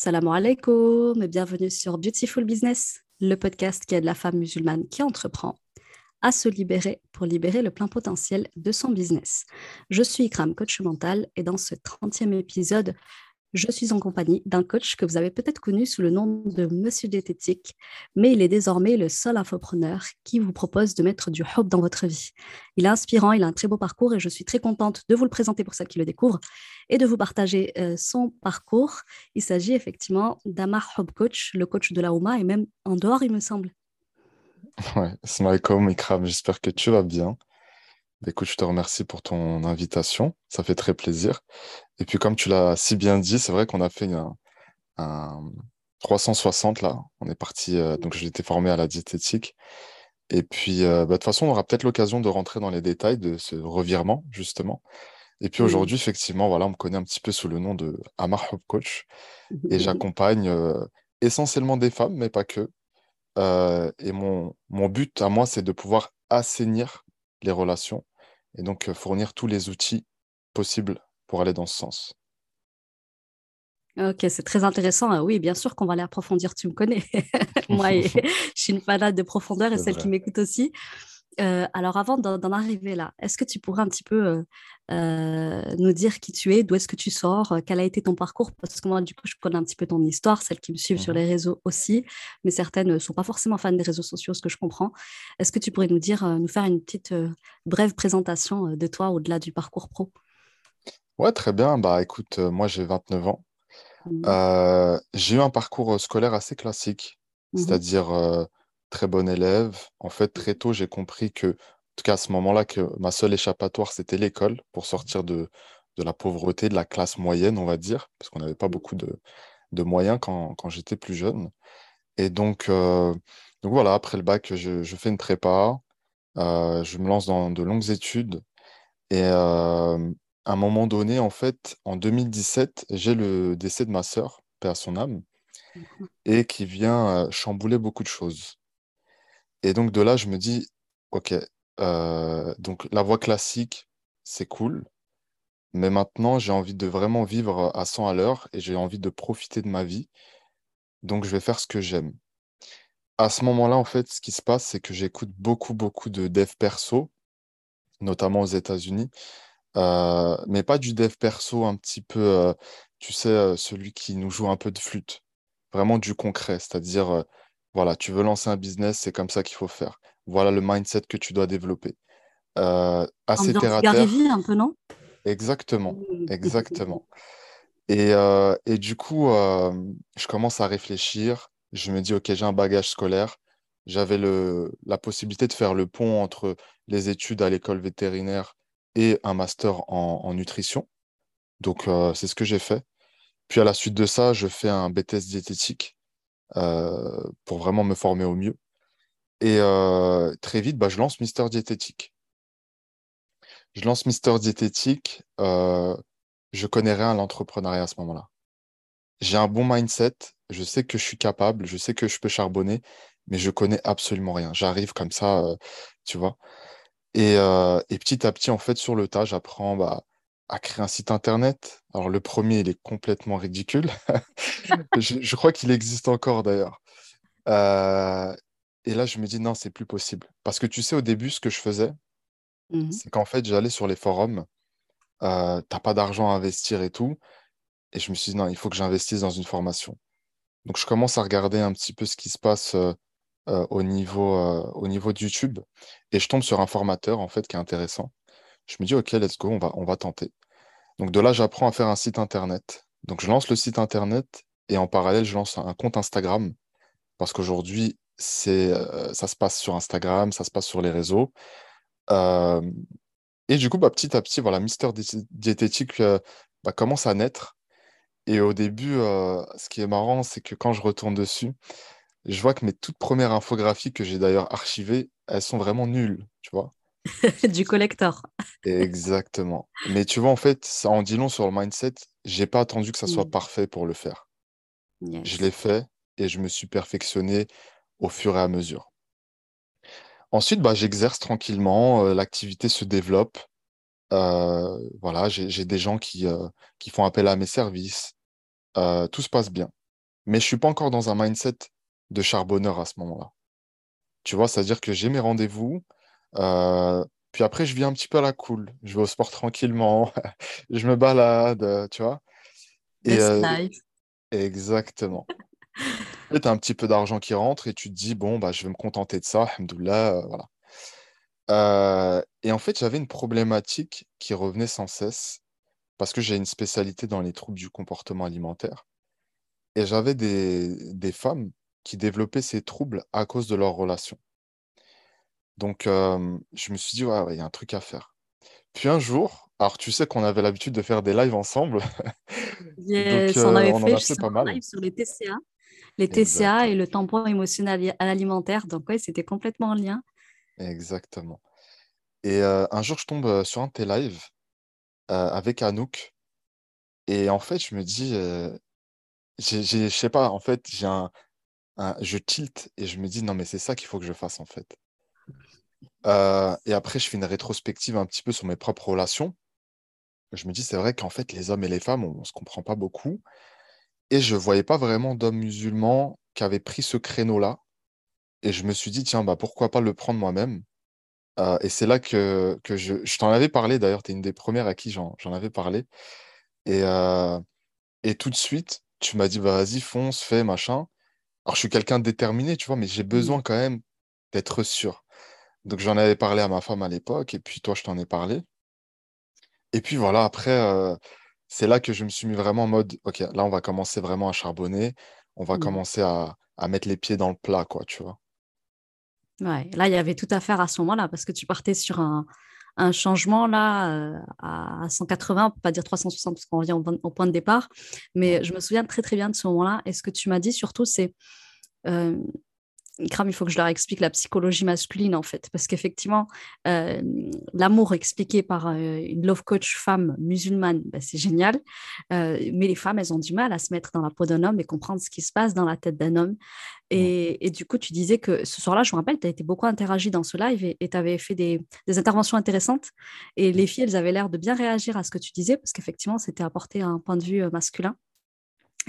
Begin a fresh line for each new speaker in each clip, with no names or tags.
Salam alaikum et bienvenue sur Beautiful Business, le podcast qui aide la femme musulmane qui entreprend à se libérer pour libérer le plein potentiel de son business. Je suis Ikram, coach mental, et dans ce 30e épisode, je suis en compagnie d'un coach que vous avez peut-être connu sous le nom de Monsieur Diététique, mais il est désormais le seul infopreneur qui vous propose de mettre du hope dans votre vie. Il est inspirant, il a un très beau parcours et je suis très contente de vous le présenter pour celles qui le découvrent et de vous partager euh, son parcours. Il s'agit effectivement d'Amar Hob Coach, le coach de la Ouma et même en dehors, il me semble.
Ouais, alaikum, Ikram, j'espère que tu vas bien. Bah, écoute, je te remercie pour ton invitation. Ça fait très plaisir. Et puis, comme tu l'as si bien dit, c'est vrai qu'on a fait un, 360 là. On est parti, euh, donc j'ai été formé à la diététique. Et puis, euh, bah, de toute façon, on aura peut-être l'occasion de rentrer dans les détails de ce revirement, justement. Et puis aujourd'hui, effectivement, voilà, on me connaît un petit peu sous le nom de Amar Hub Coach. Et j'accompagne euh, essentiellement des femmes, mais pas que. et mon, mon but à moi, c'est de pouvoir assainir les relations et donc fournir tous les outils possibles pour aller dans ce sens.
Ok, c'est très intéressant. Ah oui, bien sûr qu'on va aller approfondir, tu me connais. Moi, je suis une fanade de profondeur et celle qui m'écoute aussi. Euh, alors avant d'en arriver là, est-ce que tu pourrais un petit peu euh, euh, nous dire qui tu es, d'où est-ce que tu sors, quel a été ton parcours? Parce que moi, du coup, je connais un petit peu ton histoire, celles qui me suivent sur les réseaux aussi, mais certaines ne sont pas forcément fans des réseaux sociaux, ce que je comprends. Est-ce que tu pourrais nous dire, nous faire une petite brève présentation de toi au-delà du parcours pro?
Ouais, très bien. Bah écoute, moi j'ai 29 ans. Mmh j'ai eu un parcours scolaire assez classique, mmh c'est-à-dire très bon élève. En fait, très tôt, j'ai compris que, en tout cas à ce moment-là, que ma seule échappatoire, c'était l'école pour sortir de, de la pauvreté, de la classe moyenne, on va dire, parce qu'on n'avait pas beaucoup de, de moyens quand, quand j'étais plus jeune. Et donc, euh, donc voilà, après le bac, je, je fais une prépa, euh, je me lance dans de longues études. Et euh, à un moment donné, en fait, en 2017, j'ai le décès de ma sœur, paix à son âme, et qui vient chambouler beaucoup de choses. Et donc de là, je me dis, OK, euh, donc la voie classique, c'est cool, mais maintenant, j'ai envie de vraiment vivre à 100 à l'heure et j'ai envie de profiter de ma vie. Donc je vais faire ce que j'aime. À ce moment-là, en fait, ce qui se passe, c'est que j'écoute beaucoup, beaucoup de dev perso, notamment aux États-Unis, euh, mais pas du dev perso un petit peu, euh, tu sais, celui qui nous joue un peu de flûte. Vraiment du concret, c'est-à-dire voilà, tu veux lancer un business, c'est comme ça qu'il faut faire. Voilà le mindset que tu dois développer.
Euh, assez terre à terre. un peu, non?
Exactement, exactement. Et, euh, et du coup, euh, je commence à réfléchir. Je me dis, OK, j'ai un bagage scolaire. J'avais la possibilité de faire le pont entre les études à l'école vétérinaire et un master en, en nutrition. Donc, euh, c'est ce que j'ai fait. Puis à la suite de ça, je fais un BTS diététique pour vraiment me former au mieux. Et euh, très vite, bah, je lance Mister Diététique. Je lance Mister Diététique. Euh, je connais rien à l'entrepreneuriat à ce moment-là. J'ai un bon mindset. Je sais que je suis capable. Je sais que je peux charbonner, mais je connais absolument rien. J'arrive comme ça, tu vois. Et, et, petit à petit, en fait, sur le tas, j'apprends bah, à créer un site internet. Alors le premier, il est complètement ridicule. je, crois qu'il existe encore d'ailleurs. Euh, et là, je me dis non, c'est plus possible. Parce que tu sais, au début, ce que je faisais, mmh c'est qu'en fait, j'allais sur les forums, euh, t'as pas d'argent à investir et tout. Et je me suis dit non, il faut que j'investisse dans une formation. Donc je commence à regarder un petit peu ce qui se passe euh, euh, au, niveau, au niveau de YouTube. Et je tombe sur un formateur, en fait, qui est intéressant. Je me dis, OK, let's go, on va, on va tenter. Donc de là, j'apprends à faire un site internet. Donc je lance le site internet et en parallèle, je lance un compte Instagram parce qu'aujourd'hui, euh, ça se passe sur Instagram, ça se passe sur les réseaux. Euh, et du coup, bah, petit à petit, voilà, Mister Diététique euh, bah, commence à naître. Et au début, ce qui est marrant, c'est que quand je retourne dessus, je vois que mes toutes premières infographies que j'ai d'ailleurs archivées, elles sont vraiment nulles, tu vois.
du collector.
Exactement. Mais tu vois, en fait, ça en dit long sur le mindset. J'ai pas attendu que ça soit mm. parfait pour le faire. Je l'ai fait et je me suis perfectionné au fur et à mesure. Ensuite, bah, j'exerce tranquillement, euh, l'activité se développe. Euh, voilà, j'ai des gens qui, euh, qui font appel à mes services. tout se passe bien. mais je suis pas encore dans un mindset de charbonneur à ce moment-là. Tu vois, c'est-à-dire que j'ai mes rendez-vous, euh, puis après, je viens un petit peu à la cool. Je vais au sport tranquillement, je me balade, tu vois.
Et, euh,
exactement. tu as un petit peu d'argent qui rentre et tu te dis, bon, bah, je vais me contenter de ça, alhamdoulilah, euh, voilà. Euh, et en fait, j'avais une problématique qui revenait sans cesse parce que j'ai une spécialité dans les troubles du comportement alimentaire. Et j'avais des, des femmes qui développaient ces troubles à cause de leur relation. Donc, euh, je me suis dit, ouais, il y a un truc à faire. Puis un jour, alors tu sais qu'on avait l'habitude de faire des lives ensemble.
Yes, Donc, on avait on fait, pas mal. live sur les TCA. Les TCA et le tampon émotionnel alimentaire. Donc, oui, c'était complètement en lien.
Exactement. Et euh, un jour, je tombe euh, sur un de tes lives avec Anouk. Et en fait, je me dis, je sais pas, en fait, j'ai un, je tilte et je me dis, non, mais c'est ça qu'il faut que je fasse, en fait. Et après, je fais une rétrospective un petit peu sur mes propres relations. Je me dis, c'est vrai qu'en fait, les hommes et les femmes, on ne se comprend pas beaucoup. Et je ne voyais pas vraiment d'hommes musulmans qui avaient pris ce créneau-là. Et je me suis dit, tiens, bah, pourquoi pas le prendre moi-même? Et c'est là que, que je, je t'en avais parlé, d'ailleurs, tu es une des premières à qui j'en avais parlé. Et, et tout de suite, tu m'as dit, bah, vas-y, fonce, fais, machin. Alors, je suis quelqu'un de déterminé, tu vois, mais j'ai mmh. besoin quand même d'être sûr. Donc, j'en avais parlé à ma femme à l'époque, et puis toi, je t'en ai parlé. Et puis voilà, après, euh, c'est là que je me suis mis vraiment en mode, OK, là, on va commencer vraiment à charbonner, on va mmh. commencer à, mettre les pieds dans le plat, quoi, tu vois.
Ouais, là, il y avait tout à faire à ce moment-là, parce que tu partais sur un, changement là euh, à 180, on peut pas dire 360 parce qu'on revient au, point de départ, mais je me souviens très très bien de ce moment-là. Et ce que tu m'as dit surtout, c'est euh, il faut que je leur explique la psychologie masculine, en fait, parce qu'effectivement, euh, l'amour expliqué par euh, une love coach femme musulmane, ben, c'est génial, euh, mais les femmes, elles ont du mal à se mettre dans la peau d'un homme et comprendre ce qui se passe dans la tête d'un homme. Et, du coup, tu disais que ce soir-là, je me rappelle, tu as été beaucoup interagi dans ce live et tu avais fait des, des, interventions intéressantes. Et les filles, elles avaient l'air de bien réagir à ce que tu disais, parce qu'effectivement, c'était apporté un point de vue masculin.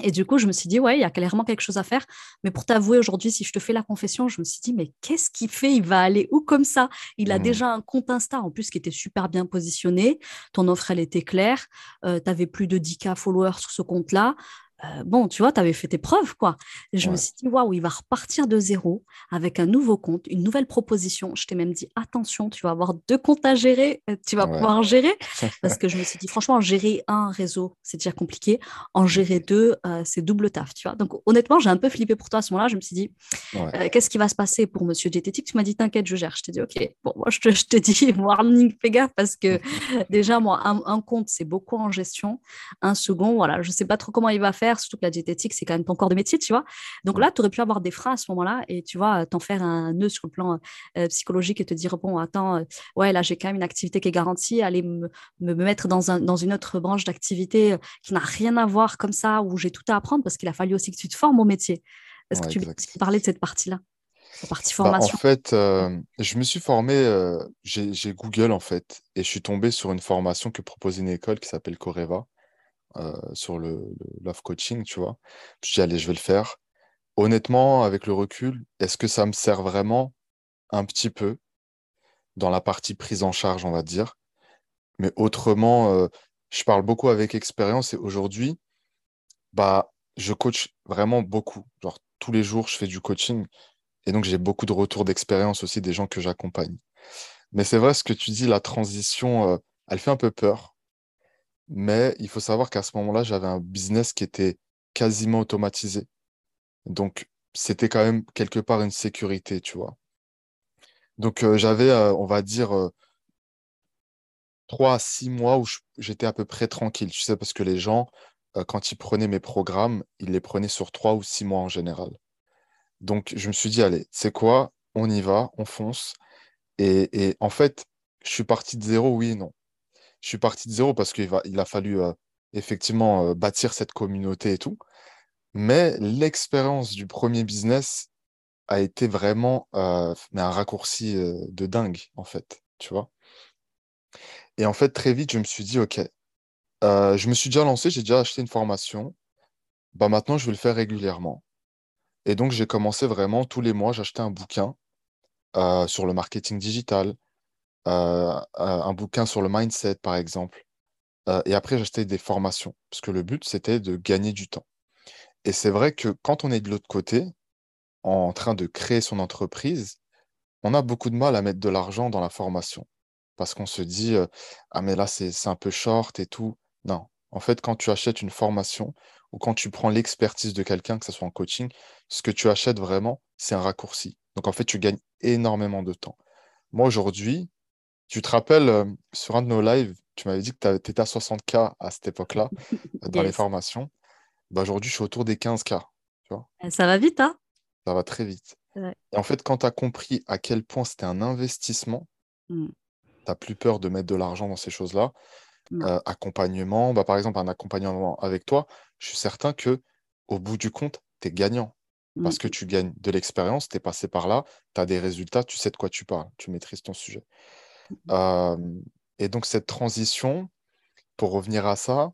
Et du coup, je me suis dit, ouais, il y a clairement quelque chose à faire. Mais pour t'avouer aujourd'hui, si je te fais la confession, je me suis dit, mais qu'est-ce qu'il fait? Il va aller où comme ça? Il a mmh. déjà un compte Insta en plus qui était super bien positionné. Ton offre, elle était claire. Euh, tu avais plus de 10K followers sur ce compte-là. Euh, bon, tu vois, tu avais fait tes preuves, quoi. je me suis dit, waouh, il va repartir de zéro avec un nouveau compte, une nouvelle proposition. Je t'ai même dit, attention, tu vas avoir deux comptes à gérer, euh, tu vas pouvoir gérer. Parce que je me suis dit, franchement, gérer un réseau, c'est déjà compliqué. En gérer deux, euh, c'est double taf, tu vois. Donc, honnêtement, j'ai un peu flippé pour toi à ce moment-là. Je me suis dit, qu'est-ce qui va se passer pour Monsieur Diététique? Tu m'as dit, t'inquiète, je gère. Je t'ai dit, OK, bon, moi, je te, je te dis, warning, fais gaffe, parce que déjà, moi, un, un compte, c'est beaucoup en gestion. Un second, voilà, je sais pas trop comment il va faire surtout que la diététique, c'est quand même ton corps de métier, tu vois. Donc là, tu aurais pu avoir des freins à ce moment-là et tu vois, t'en faire un nœud sur le plan euh, psychologique et te dire, bon, attends, euh, ouais, là, j'ai quand même une activité qui est garantie, aller me, me mettre dans, un, dans une autre branche d'activité euh, qui n'a rien à voir comme ça, où j'ai tout à apprendre parce qu'il a fallu aussi que tu te formes au métier. Est-ce que tu peux parler de cette partie-là? Partie bah, formation.
en fait, je me suis formé, j'ai Google en fait, et je suis tombé sur une formation que propose une école qui s'appelle Coreva. Euh, sur le, love coaching, tu vois. Je dis, allez, je vais le faire. Honnêtement, avec le recul, est-ce que ça me sert vraiment un petit peu dans la partie prise en charge, on va dire? Mais autrement, euh, je parle beaucoup avec expérience et aujourd'hui, bah, je coach vraiment beaucoup. Genre, tous les jours, je fais du coaching et donc j'ai beaucoup de retours d'expérience aussi des gens que j'accompagne. Mais c'est vrai, ce que tu dis, la transition, euh, elle fait un peu peur mais il faut savoir qu'à ce moment-là, j'avais un business qui était quasiment automatisé. Donc, c'était quand même quelque part une sécurité, tu vois. Donc, euh, j'avais, euh, on va dire, euh, trois à six mois où j'étais à peu près tranquille, tu sais, parce que les gens, quand ils prenaient mes programmes, ils les prenaient sur trois ou six mois en général. Donc, je me suis dit, allez, c'est quoi? On y va, on fonce. Et, et en fait, je suis parti de zéro, oui et non je suis parti de zéro parce qu'il il a fallu euh, effectivement euh, bâtir cette communauté et tout. Mais l'expérience du premier business a été vraiment euh, un raccourci de dingue, en fait, tu vois. Et en fait, très vite, je me suis dit, OK, je me suis déjà lancé, j'ai déjà acheté une formation. bah maintenant, je vais le faire régulièrement. Et donc, j'ai commencé vraiment tous les mois, j'achetais un bouquin sur le marketing digital, un bouquin sur le mindset, par exemple. et après, j'achetais des formations, parce que le but, c'était de gagner du temps. Et c'est vrai que quand on est de l'autre côté, en train de créer son entreprise, on a beaucoup de mal à mettre de l'argent dans la formation. Parce qu'on se dit, ah mais là, c'est un peu short et tout. Non. En fait, quand tu achètes une formation ou quand tu prends l'expertise de quelqu'un, que ce soit en coaching, ce que tu achètes vraiment, c'est un raccourci. Donc en fait, tu gagnes énormément de temps. Moi, aujourd'hui, tu te rappelles, sur un de nos lives, tu m'avais dit que tu étais à 60K à cette époque-là, dans les formations. Bah, aujourd'hui, je suis autour des 15K. Tu vois
eh, Ça va vite, hein?
Ça va très vite. Et en fait, quand tu as compris à quel point c'était un investissement, mmh. tu n'as plus peur de mettre de l'argent dans ces choses-là. Euh, accompagnement, bah, par exemple, un accompagnement avec toi, je suis certain que au bout du compte, tu es gagnant. Parce que tu gagnes de l'expérience, tu es passé par là, tu as des résultats, tu sais de quoi tu parles, tu maîtrises ton sujet. Mmh et donc, cette transition, pour revenir à ça,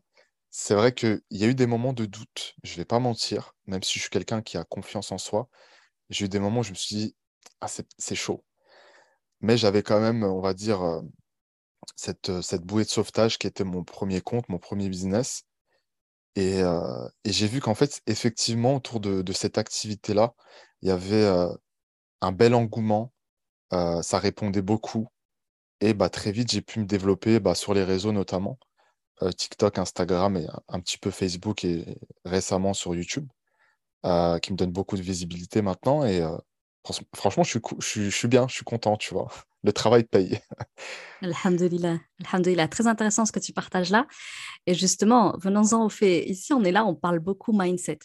c'est vrai qu'il y a eu des moments de doute, je ne vais pas mentir, même si je suis quelqu'un qui a confiance en soi. J'ai eu des moments où je me suis dit, ah, c'est chaud. Mais j'avais quand même, on va dire, euh, cette, cette bouée de sauvetage qui était mon premier compte, mon premier business. Et, euh, j'ai vu qu'en fait, effectivement, autour de, cette activité-là, il y avait euh, un bel engouement. Euh, ça répondait beaucoup. Et bah, très vite, j'ai pu me développer bah, sur les réseaux notamment, TikTok, Instagram et un petit peu Facebook et récemment sur YouTube, qui me donne beaucoup de visibilité maintenant. Et franchement, je suis, je, suis, bien, je suis content, tu vois. Le travail paye.
Alhamdulillah. Alhamdulillah. Très intéressant ce que tu partages là. Et justement, venons-en au fait. Ici, on est là, on parle beaucoup mindset.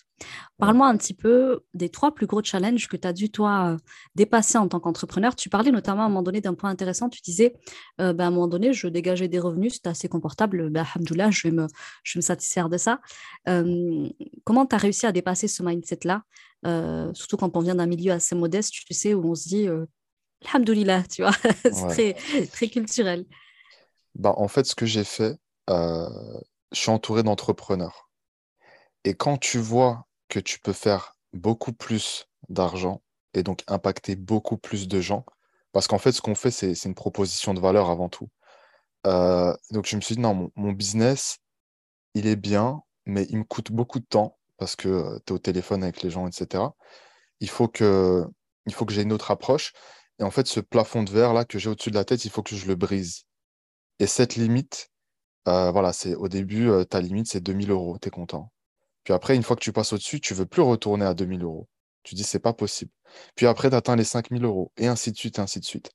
Parle-moi un petit peu des trois plus gros challenges que tu as dû, toi, dépasser en tant qu'entrepreneur. Tu parlais notamment à un moment donné d'un point intéressant. Tu disais, euh, ben, à un moment donné, je dégageais des revenus, c'était assez confortable. Ben, alhamdoulilah, je vais me, je vais me satisfaire de ça. Euh, comment tu as réussi à dépasser ce mindset-là euh, Surtout quand on vient d'un milieu assez modeste, tu sais, où on se dit, alhamdoulilah, tu vois, c'est très, très culturel.
Bah, en fait, ce que j'ai fait, je suis entouré d'entrepreneurs. Et quand tu vois que tu peux faire beaucoup plus d'argent et donc impacter beaucoup plus de gens. Parce qu'en fait, ce qu'on fait, c'est une proposition de valeur avant tout. Euh, donc, je me suis dit, non, mon, business, il est bien, mais il me coûte beaucoup de temps parce que euh, tu es au téléphone avec les gens, etc. Il faut que, il faut que j'ai une autre approche. Et en fait, ce plafond de verre là que j'ai au-dessus de la tête, il faut que je le brise. Et cette limite, euh, voilà, c'est au début, ta limite, c'est 2000 euros, tu es content. Puis après, une fois que tu passes au-dessus, tu veux plus retourner à 2000 euros. Tu dis, c'est pas possible. Puis après, tu atteins les 5000 euros, et ainsi de suite, et ainsi de suite.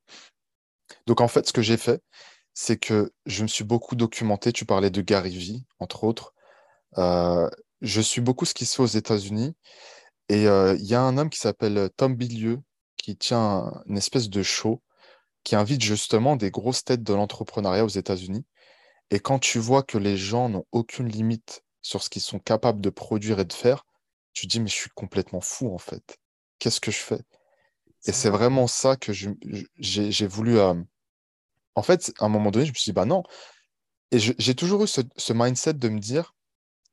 Donc en fait, ce que j'ai fait, c'est que je me suis beaucoup documenté. Tu parlais de Gary Vee, entre autres. Euh, je suis beaucoup ce qui se fait aux États-Unis. Et euh, il y a un homme qui s'appelle Tom Bilieu, qui tient une espèce de show, qui invite justement des grosses têtes de l'entrepreneuriat aux États-Unis. Et quand tu vois que les gens n'ont aucune limite sur ce qu'ils sont capables de produire et de faire, tu te dis, mais je suis complètement fou en fait. Qu'est-ce que je fais? Et c'est vraiment ça que j'ai voulu. Euh, en fait, à un moment donné, je me suis dit, bah non. Et j'ai toujours eu ce, mindset de me dire,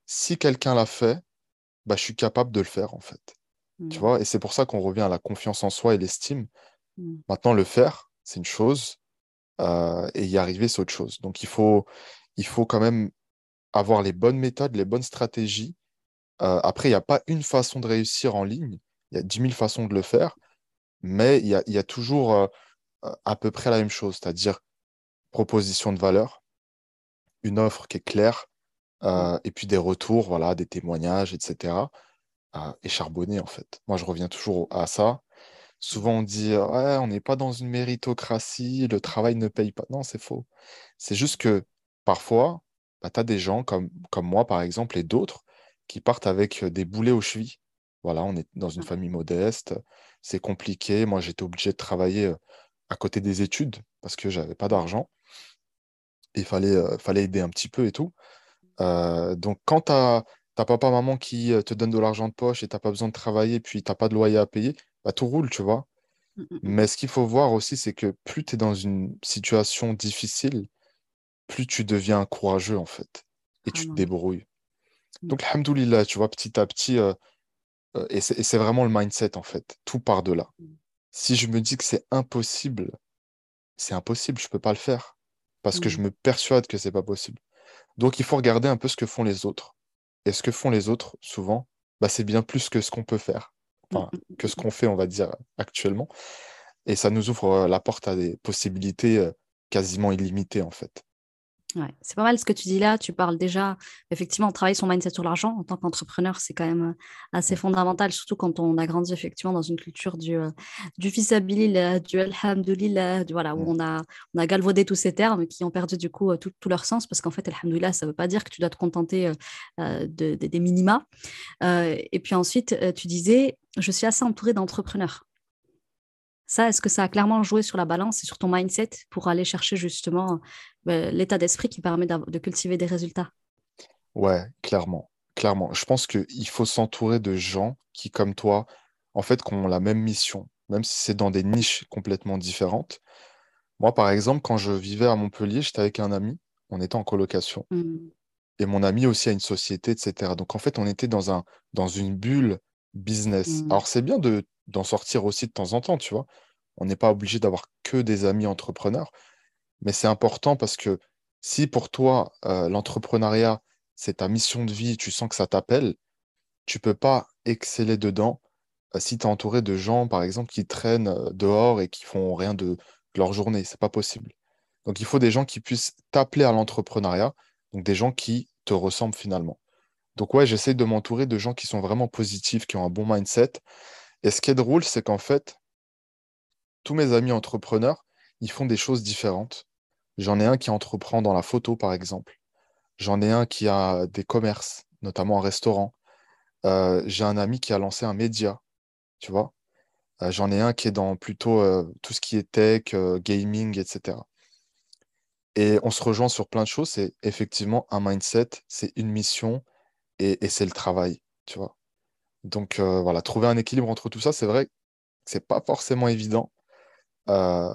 si quelqu'un l'a fait, bah, je suis capable de le faire en fait. Tu vois Et c'est pour ça qu'on revient à la confiance en soi et l'estime. Mmh. Maintenant, le faire, c'est une chose, euh, et y arriver, c'est autre chose. Donc, il faut, il faut quand même avoir les bonnes méthodes, les bonnes stratégies. Euh, après, il n'y a pas une façon de réussir en ligne. Il y a 10 000 façons de le faire. Mais il y a, toujours euh, à peu près la même chose, c'est-à-dire proposition de valeur, une offre qui est claire, euh, et puis des retours, voilà, des témoignages, etc. et charbonner, en fait. Moi, je reviens toujours à ça. Souvent, on dit, ouais, on n'est pas dans une méritocratie, le travail ne paye pas. Non, c'est faux. C'est juste que parfois, bah, tu as des gens comme, comme moi, par exemple, et d'autres, qui partent avec des boulets aux chevilles. Voilà, on est dans une famille modeste, c'est compliqué. Moi, j'étais obligé de travailler à côté des études parce que j'avais pas d'argent. Il fallait, fallait aider un petit peu et tout. donc, quand tu as, papa, maman qui te donne de l'argent de poche et tu n'as pas besoin de travailler, puis tu n'as pas de loyer à payer, bah, tout roule, tu vois. Mmh, mmh, mmh. Mais ce qu'il faut voir aussi, c'est que plus tu es dans une situation difficile, plus tu deviens courageux en fait et tu te débrouilles. Donc, alhamdoulilah, tu vois, petit à petit, euh, euh, et c'est vraiment le mindset, en fait. Tout part de là. Si je me dis que c'est impossible, c'est impossible, je ne peux pas le faire. Parce que je me persuade que c'est pas possible. Donc, il faut regarder un peu ce que font les autres. Et ce que font les autres, souvent, bah, c'est bien plus que ce qu'on peut faire. Enfin, que ce qu'on fait, on va dire, actuellement. Et ça nous ouvre euh, la porte à des possibilités quasiment illimitées, en fait.
Ouais, c'est pas mal ce que tu dis là. Tu parles déjà, effectivement, travailler son mindset sur l'argent en tant qu'entrepreneur, c'est quand même euh, assez fondamental, surtout quand on a grandi effectivement dans une culture du, euh, du fisabilillah, du alhamdulillah, du, voilà, où on a, on a galvaudé tous ces termes qui ont perdu du coup euh, tout, tout leur sens parce qu'en fait, alhamdulillah, ça veut pas dire que tu dois te contenter de, des minima. et puis ensuite, tu disais, je suis assez entourée d'entrepreneurs. Ça, est-ce que ça a clairement joué sur la balance et sur ton mindset pour aller chercher justement euh, l'état d'esprit qui permet de cultiver des résultats?
Ouais, clairement. Clairement. Je pense qu'il faut s'entourer de gens qui, comme toi, en fait, ont la même mission, même si c'est dans des niches complètement différentes. Moi, par exemple, quand je vivais à Montpellier, j'étais avec un ami, on était en colocation. Mmh. Et mon ami aussi a une société, etc. Donc, en fait, on était dans, un, dans une bulle business. Mmh. Alors, c'est bien de d'en sortir aussi de temps en temps, tu vois. On n'est pas obligé d'avoir que des amis entrepreneurs, mais c'est important parce que si pour toi, euh, l'entrepreneuriat, c'est ta mission de vie, tu sens que ça t'appelle, tu peux pas exceller dedans euh, si tu es entouré de gens, par exemple, qui traînent euh, dehors et qui font rien de, leur journée. C'est pas possible. Donc, il faut des gens qui puissent t'appeler à l'entrepreneuriat, donc des gens qui te ressemblent finalement. Donc, ouais, j'essaie de m'entourer de gens qui sont vraiment positifs, qui ont un bon mindset et ce qui est drôle, c'est qu'en fait, tous mes amis entrepreneurs, ils font des choses différentes. J'en ai un qui entreprend dans la photo, par exemple. J'en ai un qui a des commerces, notamment un restaurant. Euh, j'ai un ami qui a lancé un média, tu vois. Euh, j'en ai un qui est dans plutôt euh, tout ce qui est tech, gaming, etc. Et on se rejoint sur plein de choses. C'est effectivement un mindset, c'est une mission et, et c'est le travail, tu vois. Donc euh, voilà, trouver un équilibre entre tout ça, c'est vrai que c'est pas forcément évident. Euh,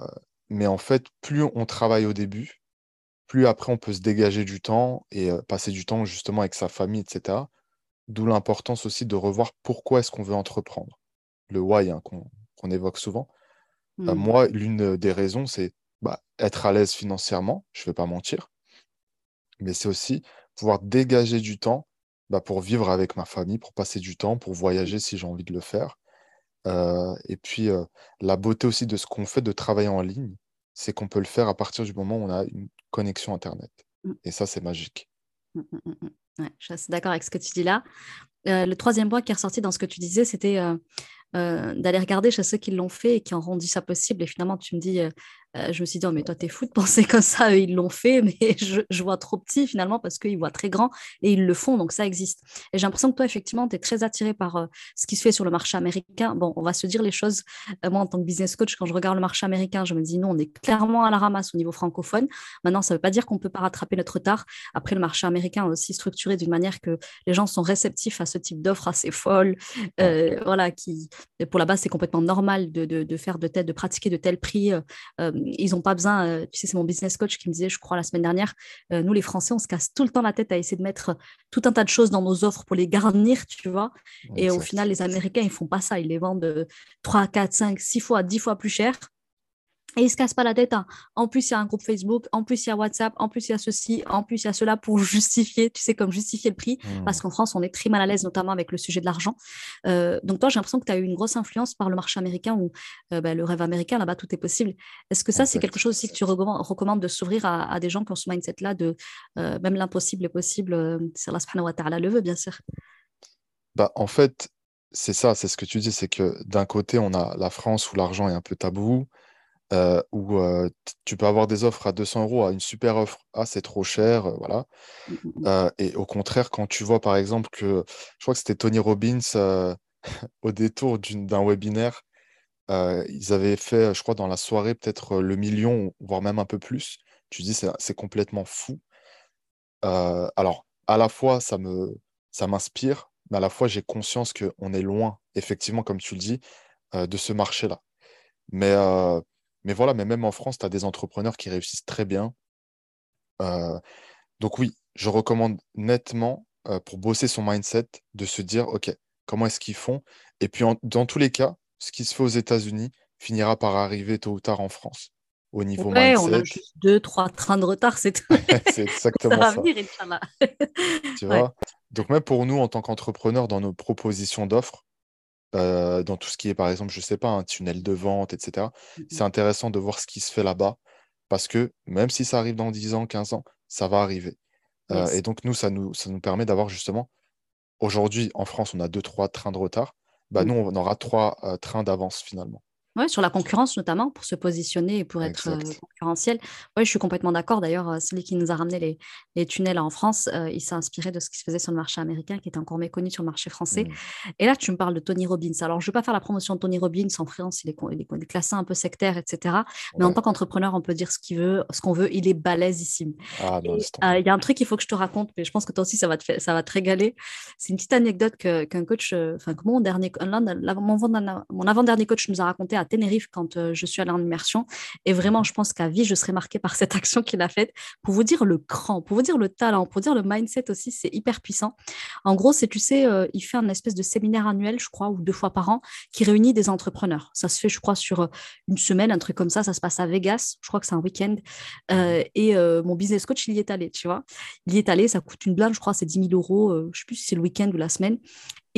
mais en fait, plus on travaille au début, plus après on peut se dégager du temps et euh, passer du temps justement avec sa famille, etc. D'où l'importance aussi de revoir pourquoi est-ce qu'on veut entreprendre. Le why hein, qu'on évoque souvent. Mmh. moi, l'une des raisons, c'est bah, être à l'aise financièrement, je ne vais pas mentir, mais c'est aussi pouvoir dégager du temps bah, pour vivre avec ma famille, pour passer du temps, pour voyager si j'ai envie de le faire. Euh, et puis, euh, la beauté aussi de ce qu'on fait de travailler en ligne, c'est qu'on peut le faire à partir du moment où on a une connexion Internet. Mmh. Et ça, c'est magique.
Mmh, mmh, je suis assez d'accord avec ce que tu dis là. Euh, le troisième point qui est ressorti dans ce que tu disais, c'était d'aller regarder chez ceux qui l'ont fait et qui ont rendu ça possible. Et finalement, tu me dis, euh, je me suis dit, oh, mais toi, t'es fou de penser comme ça, eux, ils l'ont fait, mais je, vois trop petit finalement parce qu'ils voient très grand et ils le font, donc ça existe. Et j'ai l'impression que toi, effectivement, tu es très attiré par euh, ce qui se fait sur le marché américain. Bon, on va se dire les choses. Euh, moi, en tant que business coach, quand je regarde le marché américain, je me dis, non, on est clairement à la ramasse au niveau francophone. Maintenant, ça ne veut pas dire qu'on ne peut pas rattraper notre retard. Après, le marché américain est aussi structuré d'une manière que les gens sont réceptifs à ce type d'offres assez folles, voilà, qui, pour la base, c'est complètement normal de, de, de, faire de tel, de pratiquer de tels prix ils n'ont pas besoin, euh, tu sais, c'est mon business coach qui me disait, je crois, la semaine dernière, euh, nous, les Français, on se casse tout le temps la tête à essayer de mettre tout un tas de choses dans nos offres pour les garnir, tu vois. et au final, les Américains, ils font pas ça. Ils les vendent 3, 4, 5, 6 fois, 10 fois plus cher. Et ils se cassent pas la tête. Hein. En plus, il y a un groupe Facebook, en plus, il y a WhatsApp, en plus, il y a ceci, en plus, il y a cela pour justifier, tu sais, comme justifier le prix. Mmh. Parce qu'en France, on est très mal à l'aise, notamment avec le sujet de l'argent. Euh, donc, toi, j'ai l'impression que tu as eu une grosse influence par le marché américain où euh, bah, le rêve américain, là-bas, tout est possible. Est-ce que ça, c'est quelque chose aussi que tu recommandes, de s'ouvrir à, des gens qui ont ce mindset-là de euh, même l'impossible est possible, c'est Allah subhanahu wa ta'ala le veut, bien sûr?
Bah, En fait, c'est ça, c'est ce que tu dis, c'est que d'un côté, on a la France où l'argent est un peu tabou. Euh, où euh, tu peux avoir des offres à 200 euros à une super offre, ah c'est trop cher, euh, voilà. Mmh, mmh, mmh. et au contraire, quand tu vois par exemple que, je crois que c'était Tony Robbins au détour d'un webinaire, ils avaient fait, je crois, dans la soirée peut-être le million, voire même un peu plus. Tu dis c'est complètement fou. alors, à la fois, ça me, ça m'inspire, mais à la fois, j'ai conscience qu'on est loin, effectivement, comme tu le dis, de ce marché-là. Mais mais voilà, mais même en France, tu as des entrepreneurs qui réussissent très bien. Euh, donc oui, je recommande nettement pour bosser son mindset, de se dire, OK, comment est-ce qu'ils font? Et puis, dans tous les cas, ce qui se fait aux États-Unis finira par arriver tôt ou tard en France. Au niveau
ouais, on a juste deux, trois trains de retard, c'est tout.
c'est exactement ça. Va ça. Venir, tu vois? Donc, même pour nous, en tant qu'entrepreneurs, dans nos propositions d'offres, euh, dans tout ce qui est, par exemple, je sais pas, un tunnel de vente, etc., mmh c'est intéressant de voir ce qui se fait là-bas parce que même si ça arrive dans 10 ans, 15 ans, ça va arriver. Euh, et donc, nous, ça nous, ça nous permet d'avoir justement, aujourd'hui, en France, on a deux, trois trains de retard. Bah, nous, on aura trois euh, trains d'avance finalement.
Ouais, sur la concurrence notamment, pour se positionner et pour être euh, concurrentiel. Oui, je suis complètement d'accord. D'ailleurs, euh, celui qui nous a ramené les, les tunnels en France, euh, il s'est inspiré de ce qui se faisait sur le marché américain, qui était encore méconnu sur le marché français. Mmh. Et là, tu me parles de Tony Robbins. Alors, je ne vais pas faire la promotion de Tony Robbins. En France, il est, il est classé un peu sectaire, etc. Mais en tant qu'entrepreneur, on peut dire ce qu'il veut, ce qu'on veut. Il est balèzissime. Ah, il y a un truc qu'il faut que je te raconte, mais je pense que toi aussi, ça va te, ça va te régaler. C'est une petite anecdote qu'un coach, enfin, que mon, dernier, mon avant-dernier coach nous a raconté à Tenerife quand euh, je suis allée en immersion. Et vraiment, je pense qu'à vie, je serai marquée par cette action qu'il a faite pour vous dire le cran, pour vous dire le talent, pour dire le mindset aussi, c'est hyper puissant. En gros, c'est, tu sais, euh, il fait un espèce de séminaire annuel, je crois, ou deux fois par an, qui réunit des entrepreneurs. Ça se fait, je crois, sur euh, une semaine, un truc comme ça. Ça se passe à Vegas. Je crois que c'est un week-end. et mon business coach, il y est allé, tu vois. Il y est allé, ça coûte une blinde, je crois, c'est 10 000 euros. je ne sais plus si c'est le week-end ou la semaine.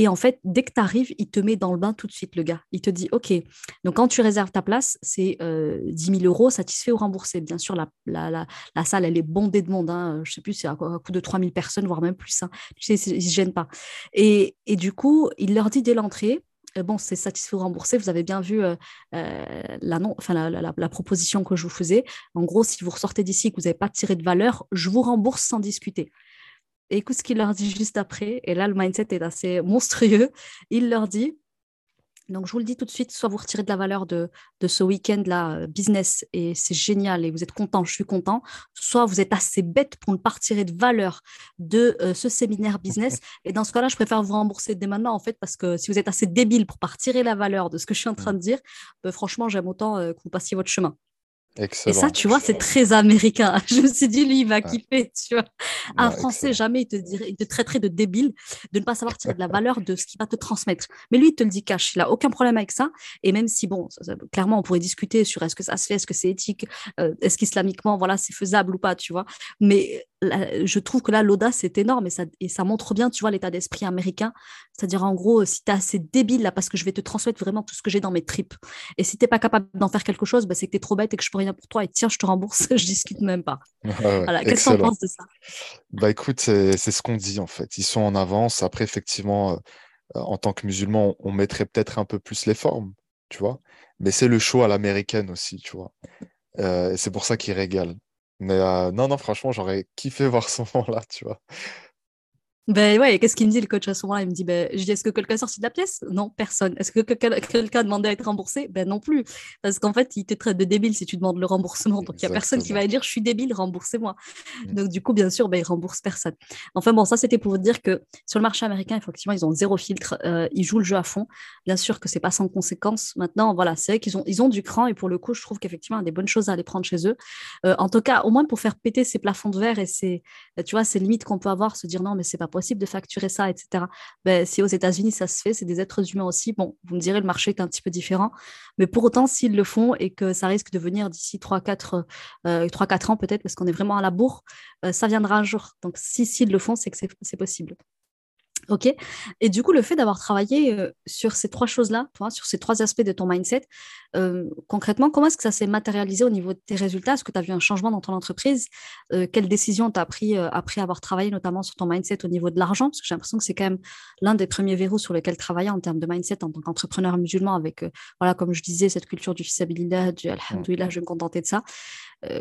Et en fait, dès que tu arrives, il te met dans le bain tout de suite, le gars. Il te dit, OK, donc quand tu réserves ta place, c'est euh, 10 000 euros satisfait ou remboursé. Bien sûr, la, salle, elle est bondée de monde. Hein. Je sais plus, c'est à, coup de 3 000 personnes, voire même plus. Hein. Tu sais, ils ne se gênent pas. Et, du coup, il leur dit dès l'entrée, euh, bon, c'est satisfait ou remboursé. Vous avez bien vu euh, euh, la, la, proposition que je vous faisais. En gros, si vous ressortez d'ici et que vous n'avez pas tiré de valeur, je vous rembourse sans discuter. Et écoute ce qu'il leur dit juste après. Et là, le mindset est assez monstrueux. Il leur dit, donc je vous le dis tout de suite, soit vous retirez de la valeur de, de ce week-end-là, euh, business, et c'est génial, et vous êtes content, je suis content, soit vous êtes assez bête pour ne pas retirer de valeur de euh, ce séminaire business. Et dans ce cas-là, je préfère vous rembourser dès maintenant, en fait, parce que si vous êtes assez débile pour ne pas retirer la valeur de ce que je suis en train de dire, ben, franchement, j'aime autant euh, que vous passiez votre chemin. Et ça, tu vois, c'est très américain. Je me suis dit, lui, il va kiffer, tu vois. Un Français, jamais il te, dirait, il te traiterait de débile de ne pas savoir tirer de la valeur de ce qu'il va te transmettre. Mais lui, il te le dit cash. Il n'a aucun problème avec ça. Et même si, bon, clairement, on pourrait discuter sur est-ce que ça se fait, est-ce que c'est éthique, euh, est-ce qu'islamiquement, voilà, c'est faisable ou pas, tu vois. Mais je trouve que là, l'audace est énorme et ça, et ça montre bien, tu vois, l'état d'esprit américain. C'est-à-dire, en gros, si tu es assez débile là, parce que je vais te transmettre vraiment tout ce que j'ai dans mes tripes. Et si tu n'es pas capable d'en faire quelque chose, bah, c'est que tu es trop bête et que je peux rien pour toi. Et tiens, je te rembourse, je discute même pas. Qu'est-ce que tu penses de ça?
Bah écoute, c'est ce qu'on dit en fait. Ils sont en avance. Après, effectivement, euh, en tant que musulman, on mettrait peut-être un peu plus les formes, tu vois. Mais c'est le show à l'américaine aussi, tu vois. Euh, et c'est pour ça qu'ils régalent. Mais euh, non, non, franchement, j'aurais kiffé voir ce moment-là, tu vois.
Ben ouais, qu'est-ce qu'il me dit le coach à ce moment-là Il me dit, ben, je dis, est-ce que quelqu'un est sorti de la pièce? Non, personne. Est-ce que quelqu'un a demandé à être remboursé? Ben non plus. Parce qu'en fait, il te traite de débile si tu demandes le remboursement. Donc, il n'y a personne qui va dire, je suis débile, remboursez-moi. Mmh. Donc, du coup, bien sûr, ben, il rembourse personne. Enfin bon, ça, c'était pour vous dire que sur le marché américain, effectivement, ils ont zéro filtre. Euh, ils jouent le jeu à fond. Bien sûr que c'est pas sans conséquence. Maintenant, voilà, c'est vrai qu'ils ont, ils ont du cran et pour le coup, je trouve qu'effectivement, il y a des bonnes choses à aller prendre chez eux. Euh, en tout cas, au moins pour faire péter ces plafonds de verre et ces, tu vois, ces limites qu'on peut avoir, se dire non, mais c'est pas possible de facturer ça etc. Ben, si aux États-Unis ça se fait, c'est des êtres humains aussi. Bon, vous me direz, le marché est un petit peu différent, mais pour autant, s'ils le font et que ça risque de venir d'ici 3-4 euh, ans peut-être, parce qu'on est vraiment à la bourre, euh, ça viendra un jour. Donc, si s'ils le font, c'est que c'est possible. Ok. Et du coup, le fait d'avoir travaillé euh, sur ces trois choses-là, sur ces trois aspects de ton mindset, euh, concrètement, comment est-ce que ça s'est matérialisé au niveau de tes résultats? Est-ce que tu as vu un changement dans ton entreprise? Euh, Quelles décisions tu as pris après avoir travaillé notamment sur ton mindset au niveau de l'argent? Parce que j'ai l'impression que c'est quand même l'un des premiers verrous sur lesquels travailler en termes de mindset en tant qu'entrepreneur musulman avec, voilà, comme je disais, cette culture du fisabilillah, du alhamdoulilah, je vais me contenter de ça.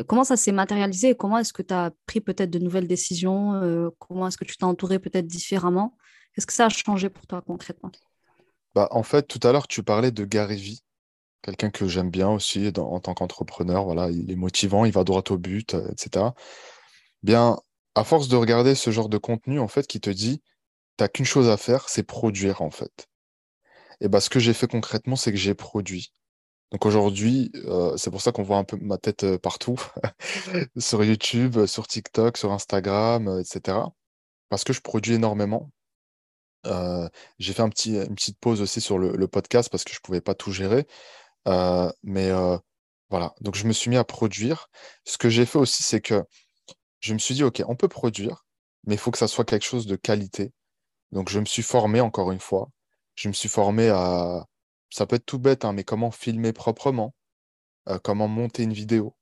comment ça s'est matérialisé Comment est-ce que tu as pris peut-être de nouvelles décisions? Comment est-ce que tu t'es entouré peut-être différemment? Qu'est-ce que ça a changé pour toi concrètement?
Bah, En fait, tout à l'heure, tu parlais de Gary Vee, quelqu'un que j'aime bien aussi en tant qu'entrepreneur. Voilà, il est motivant, il va droit au but, euh, etc. Bien, à force de regarder ce genre de contenu, en fait, qui te dit, tu n'as qu'une chose à faire, c'est produire, en fait. Et bah, ce que j'ai fait concrètement, c'est que j'ai produit. Donc aujourd'hui, euh, c'est pour ça qu'on voit un peu ma tête euh, partout, sur YouTube, sur TikTok, sur Instagram, etc. parce que je produis énormément. J'ai fait une petite pause aussi sur le, podcast parce que je ne pouvais pas tout gérer. mais voilà, donc je me suis mis à produire. Ce que j'ai fait aussi, c'est que je me suis dit, OK, on peut produire, mais il faut que ça soit quelque chose de qualité. Donc je me suis formé encore une fois. Je me suis formé à, ça peut être tout bête, hein, mais comment filmer proprement, euh, comment monter une vidéo.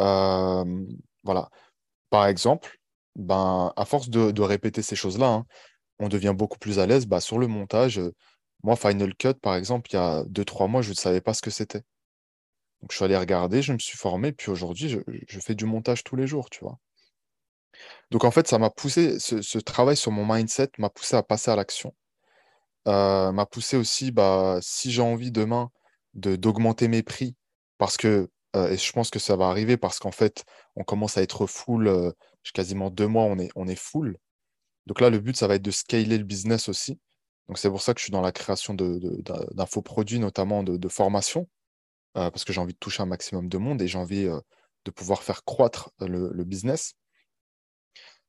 Euh, voilà. Par exemple, ben, à force de, répéter ces choses-là, hein, on devient beaucoup plus à l'aise bah, sur le montage. Moi, Final Cut, par exemple, il y a 2-3 mois, je ne savais pas ce que c'était. Donc, je suis allé regarder, je me suis formé, puis aujourd'hui, je, fais du montage tous les jours, tu vois. Donc, en fait, ça m'a poussé, ce, travail sur mon mindset m'a poussé à passer à l'action. Euh, m'a poussé aussi, bah, si j'ai envie demain de d'augmenter mes prix, parce que, euh, et je pense que ça va arriver, parce qu'en fait, on commence à être full, euh, quasiment deux mois, on est, on est full. Donc là, le but, ça va être de scaler le business aussi. Donc c'est pour ça que je suis dans la création d'infoproduits, notamment de, de formation. Euh, parce que j'ai envie de toucher un maximum de monde et j'ai envie euh, de pouvoir faire croître le, business.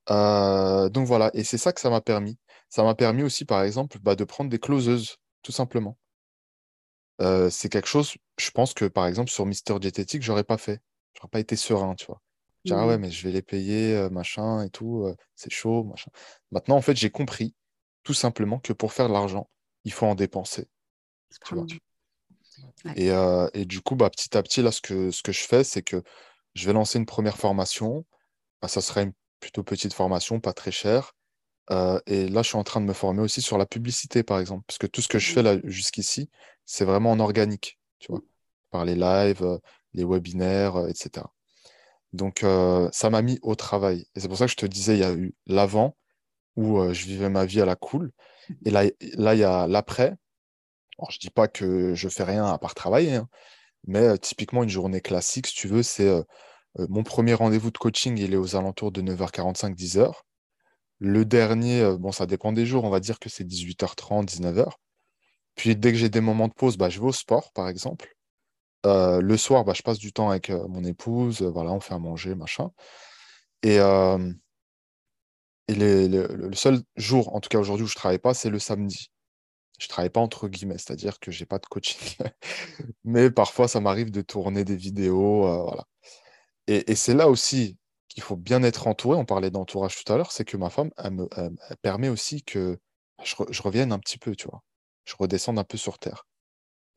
Euh, donc voilà, et c'est ça que ça m'a permis. Ça m'a permis aussi, par exemple, bah, de prendre des closeuses, tout simplement. c'est quelque chose, je pense que par exemple sur Mister Dietetic, j'aurais pas fait. J'aurais pas été serein, tu vois. Dire, ah ouais, mmh. mais je vais les payer, machin et tout, c'est chaud, machin. Maintenant, en fait, j'ai compris tout simplement que pour faire de l'argent, il faut en dépenser. Tu vois. Euh, et, du coup, bah, petit à petit, là, ce que, ce que je fais, c'est que je vais lancer une première formation. Bah, ça sera une plutôt petite formation, pas très chère. Euh, et là, je suis en train de me former aussi sur la publicité, par exemple. Parce que tout ce que je fais là jusqu'ici, c'est vraiment en organique, tu vois, par les lives, euh, les webinaires, etc. Donc, ça m'a mis au travail. Et c'est pour ça que je te disais, il y a eu l'avant, où je vivais ma vie à la cool. Et là, là il y a l'après, alors, je dis pas que je fais rien à part travailler, hein, mais euh, typiquement, une journée classique, si tu veux, c'est euh, euh, mon premier rendez-vous de coaching, il est aux alentours de 9h45, 10h. Le dernier, bon, ça dépend des jours, on va dire que c'est 18h30, 19h. Puis dès que j'ai des moments de pause, bah, je vais au sport, par exemple. Le soir, bah, je passe du temps avec mon épouse, voilà, on fait à manger, machin. Et, le seul jour, en tout cas aujourd'hui, où je ne travaille pas, c'est le samedi je travaille pas entre guillemets, c'est-à-dire que j'ai pas de coaching. Mais parfois, ça m'arrive de tourner des vidéos. Voilà. Et, c'est là aussi qu'il faut bien être entouré. On parlait d'entourage tout à l'heure, c'est que ma femme, elle me permet aussi que je, revienne un petit peu, tu vois. Je redescende un peu sur terre.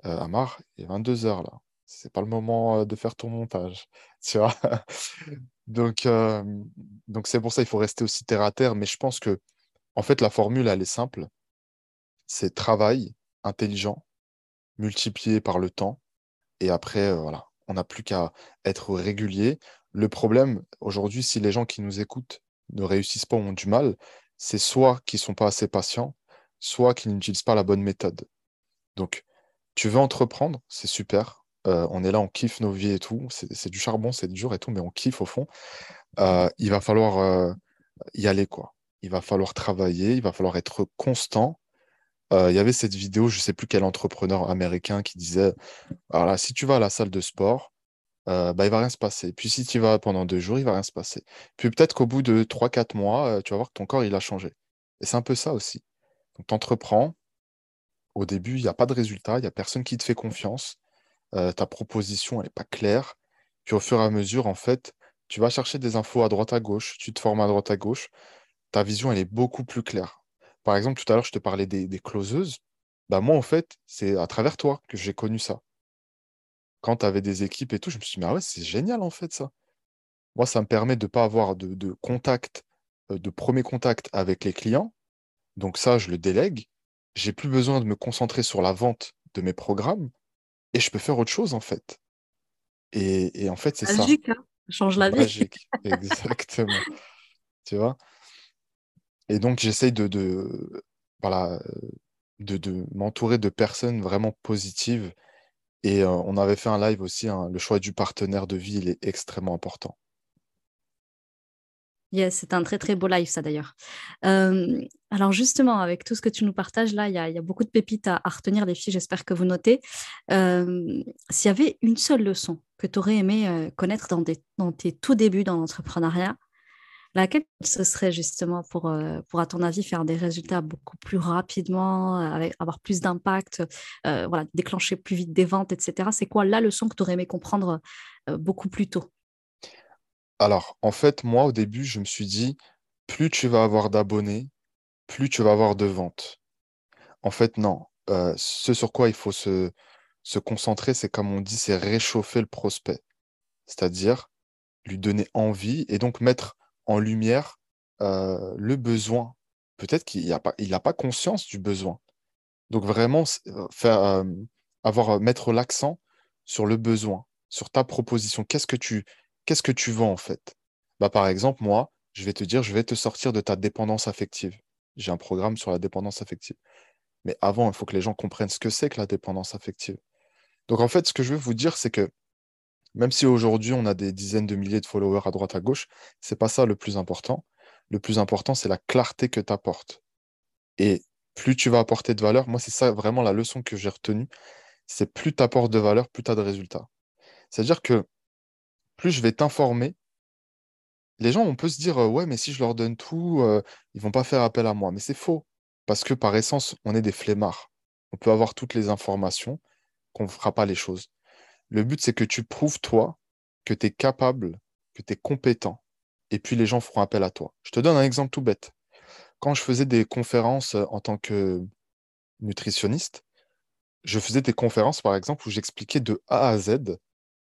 Amar, il est 22 heures là. C'est pas le moment euh, de faire ton montage, tu vois? donc, donc c'est pour ça qu'il faut rester aussi terre à terre. Mais je pense que, en fait, la formule, elle est simple c'est travail intelligent multiplié par le temps. Et après, euh, voilà, on n'a plus qu'à être régulier. Le problème aujourd'hui, si les gens qui nous écoutent ne réussissent pas ou ont du mal, c'est soit qu'ils ne sont pas assez patients, soit qu'ils n'utilisent pas la bonne méthode. Donc, tu veux entreprendre, c'est super. Euh, on est là, on kiffe nos vies et tout. C'est du charbon, c'est dur et tout, mais on kiffe au fond. Euh, il va falloir y aller, quoi. Il va falloir travailler, il va falloir être constant euh, il y avait cette vidéo, je ne sais plus quel entrepreneur américain qui disait voilà, si tu vas à la salle de sport, euh, bah, il va rien se passer. Puis si tu vas pendant deux jours, il va rien se passer. Puis peut-être qu'au bout de trois, quatre mois, euh, tu vas voir que ton corps, il a changé. Et c'est un peu ça aussi. Donc, tu entreprends. Au début, il n'y a pas de résultat, il n'y a personne qui te fait confiance. Ta proposition, n'est pas claire. Puis au fur et à mesure, en fait, tu vas chercher des infos à droite à gauche, tu te formes à droite à gauche. Ta vision, elle est beaucoup plus claire. Par exemple, tout à l'heure, je te parlais des, closeuses. Bah, moi, en fait, c'est à travers toi que j'ai connu ça. Quand tu avais des équipes et tout, je me suis dit, mais ah ouais, c'est génial, en fait, ça. Moi, ça me permet de ne pas avoir de, contact, euh, de premier contact avec les clients. Donc ça, je le délègue. J'ai plus besoin de me concentrer sur la vente de mes programmes et je peux faire autre chose, en fait. Et, en fait, c'est ça.
Magique, hein change la vie.
Magique, exactement. tu vois? Et donc, j'essaye de, de, voilà, de, de m'entourer de personnes vraiment positives. Et euh, on avait fait un live aussi, hein, le choix du partenaire de vie, il est extrêmement important.
Yes, c'est un très très beau live ça d'ailleurs. Alors justement, avec tout ce que tu nous partages là, il y, a beaucoup de pépites à, retenir les filles, j'espère que vous notez. S'il y avait une seule leçon que tu aurais aimé connaître dans, tes tout débuts dans l'entrepreneuriat, Laquelle ce serait justement pour, pour, à ton avis, faire des résultats beaucoup plus rapidement, avoir plus d'impact, voilà, déclencher plus vite des ventes, etc. C'est quoi la leçon que tu aurais aimé comprendre beaucoup plus tôt?
Alors, en fait, moi, au début, je me suis dit, plus tu vas avoir d'abonnés, plus tu vas avoir de ventes. En fait, non. ce sur quoi il faut se, concentrer, c'est comme on dit, c'est réchauffer le prospect. C'est-à-dire lui donner envie et donc mettre en lumière euh, le besoin. Peut-être qu'il n'a pas, pas conscience du besoin. Donc vraiment euh, faire, euh, avoir, mettre l'accent sur le besoin, sur ta proposition. Qu'est-ce que tu, qu'est-ce que tu vends en fait? Bah, Par exemple, moi, je vais te dire, je vais te sortir de ta dépendance affective. J'ai un programme sur la dépendance affective. Mais avant, il faut que les gens comprennent ce que c'est que la dépendance affective. Donc en fait, ce que je veux vous dire, c'est que même si aujourd'hui on a des dizaines de milliers de followers à droite à gauche, c'est pas ça le plus important. Le plus important, c'est la clarté que tu apportes. Et plus tu vas apporter de valeur, moi c'est ça vraiment la leçon que j'ai retenue, c'est plus tu apportes de valeur, plus tu as de résultats. C'est-à-dire que plus je vais t'informer, les gens, on peut se dire, ouais, mais si je leur donne tout, euh, ils vont pas faire appel à moi. Mais c'est faux, parce que par essence, on est des flemmards. On peut avoir toutes les informations, qu'on ne fera pas les choses. Le but, c'est que tu prouves, toi, que tu es capable, que tu es compétent, et puis les gens feront appel à toi. Je te donne un exemple tout bête. Quand je faisais des conférences euh, en tant que nutritionniste, je faisais des conférences, par exemple, où j'expliquais de A à Z